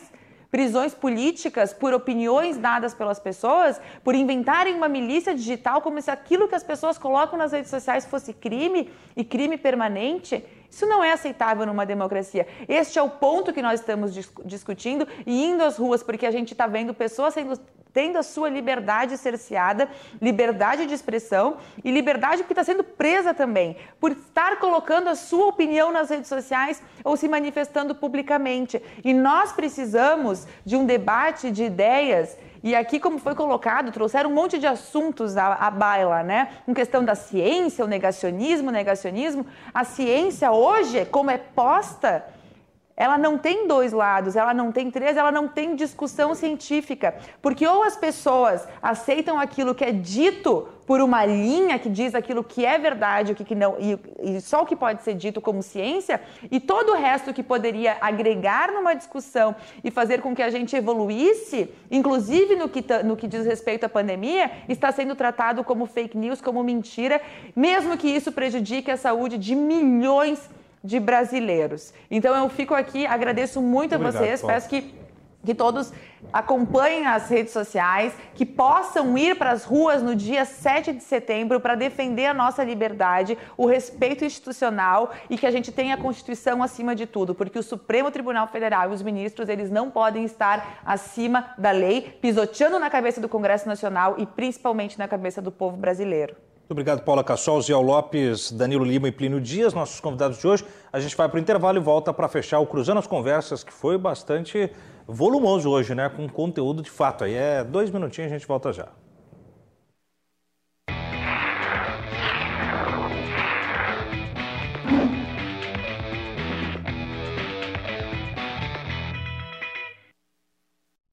S3: prisões políticas por opiniões dadas pelas pessoas, por inventarem uma milícia digital como se aquilo que as pessoas colocam nas redes sociais fosse crime e crime permanente. Isso não é aceitável numa democracia. Este é o ponto que nós estamos discutindo e indo às ruas, porque a gente está vendo pessoas sendo tendo a sua liberdade cerceada, liberdade de expressão e liberdade porque está sendo presa também, por estar colocando a sua opinião nas redes sociais ou se manifestando publicamente. E nós precisamos de um debate de ideias e aqui, como foi colocado, trouxeram um monte de assuntos à, à baila, né? Com questão da ciência, o negacionismo, o negacionismo. A ciência hoje, como é posta, ela não tem dois lados, ela não tem três, ela não tem discussão científica. Porque ou as pessoas aceitam aquilo que é dito por uma linha que diz aquilo que é verdade, o que, que não, e, e só o que pode ser dito como ciência, e todo o resto que poderia agregar numa discussão e fazer com que a gente evoluísse, inclusive no que, no que diz respeito à pandemia, está sendo tratado como fake news, como mentira, mesmo que isso prejudique a saúde de milhões de de brasileiros. Então eu fico aqui, agradeço muito Obrigado, a vocês, Paulo. peço que que todos acompanhem as redes sociais, que possam ir para as ruas no dia 7 de setembro para defender a nossa liberdade, o respeito institucional e que a gente tenha a Constituição acima de tudo, porque o Supremo Tribunal Federal e os ministros, eles não podem estar acima da lei, pisoteando na cabeça do Congresso Nacional e principalmente na cabeça do povo brasileiro.
S2: Muito obrigado, Paula Cassol, Zé Lopes, Danilo Lima e Plínio Dias, nossos convidados de hoje. A gente vai para o intervalo e volta para fechar o Cruzando as Conversas, que foi bastante volumoso hoje, né? Com conteúdo de fato. Aí é dois minutinhos, a gente volta já.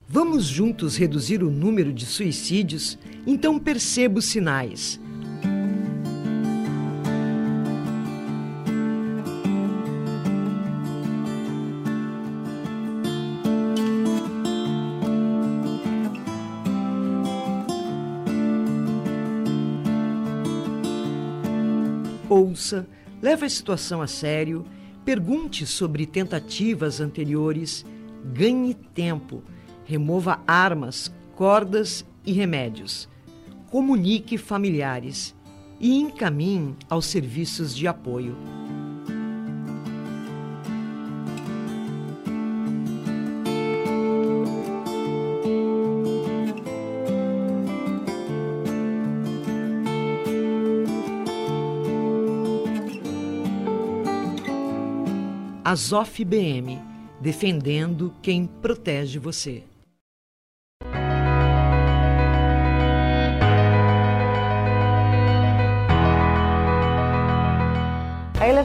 S13: Vamos juntos reduzir o número de suicídios? Então perceba os sinais. Ouça, leve a situação a sério, pergunte sobre tentativas anteriores, ganhe tempo, remova armas, cordas e remédios, comunique familiares e encaminhe aos serviços de apoio. Azof BM, defendendo quem protege você.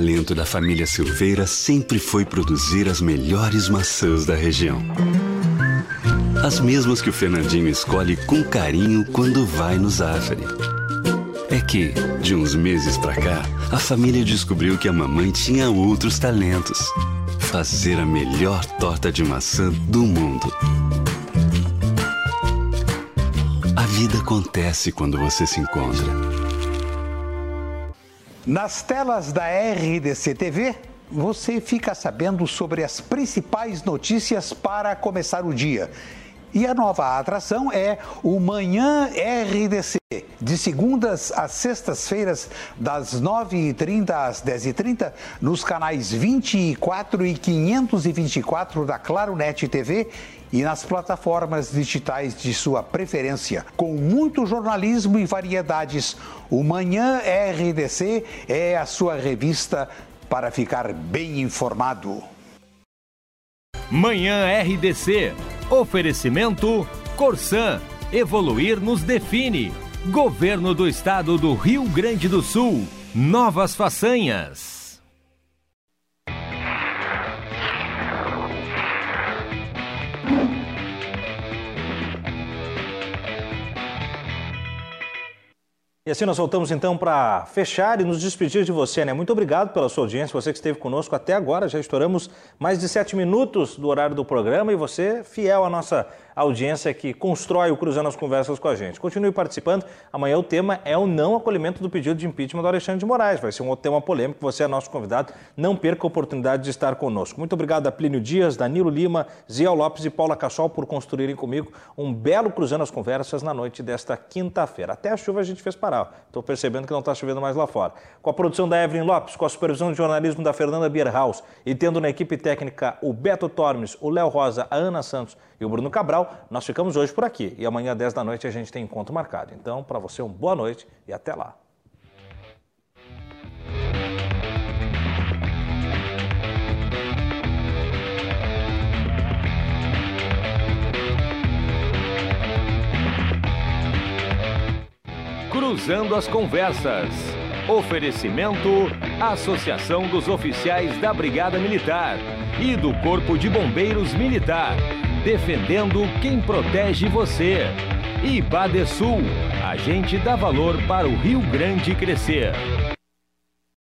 S7: Talento da família Silveira sempre foi produzir as melhores maçãs da região. As mesmas que o Fernandinho escolhe com carinho quando vai no Zafari. É que, de uns meses pra cá, a família descobriu que a mamãe tinha outros talentos. Fazer a melhor torta de maçã do mundo. A vida acontece quando você se encontra.
S14: Nas telas da RDC TV, você fica sabendo sobre as principais notícias para começar o dia. E a nova atração é o Manhã RDC, de segundas às sextas-feiras, das 9h30 às 10h30, nos canais 24 e 524 da Claro Net TV e nas plataformas digitais de sua preferência. Com muito jornalismo e variedades, o Manhã RDC é a sua revista para ficar bem informado.
S1: Manhã RDC. Oferecimento Corsan. Evoluir nos define. Governo do Estado do Rio Grande do Sul. Novas façanhas.
S2: E assim nós voltamos então para fechar e nos despedir de você, né? Muito obrigado pela sua audiência, você que esteve conosco até agora. Já estouramos mais de sete minutos do horário do programa e você, fiel à nossa audiência que constrói o Cruzando as Conversas com a gente. Continue participando. Amanhã o tema é o não acolhimento do pedido de impeachment do Alexandre de Moraes. Vai ser um tema polêmico. Você é nosso convidado. Não perca a oportunidade de estar conosco. Muito obrigado a Plínio Dias, Danilo Lima, Zia Lopes e Paula Cassol por construírem comigo um belo Cruzando as Conversas na noite desta quinta-feira. Até a chuva a gente fez parar. Estou percebendo que não está chovendo mais lá fora. Com a produção da Evelyn Lopes, com a supervisão de jornalismo da Fernanda Bierhaus e tendo na equipe técnica o Beto Tormes, o Léo Rosa, a Ana Santos e o Bruno Cabral, nós ficamos hoje por aqui. E amanhã, 10 da noite, a gente tem encontro marcado. Então, para você, uma boa noite e até lá.
S1: Cruzando as Conversas. Oferecimento: Associação dos Oficiais da Brigada Militar e do Corpo de Bombeiros Militar defendendo quem protege você. E a gente dá valor para o Rio Grande crescer.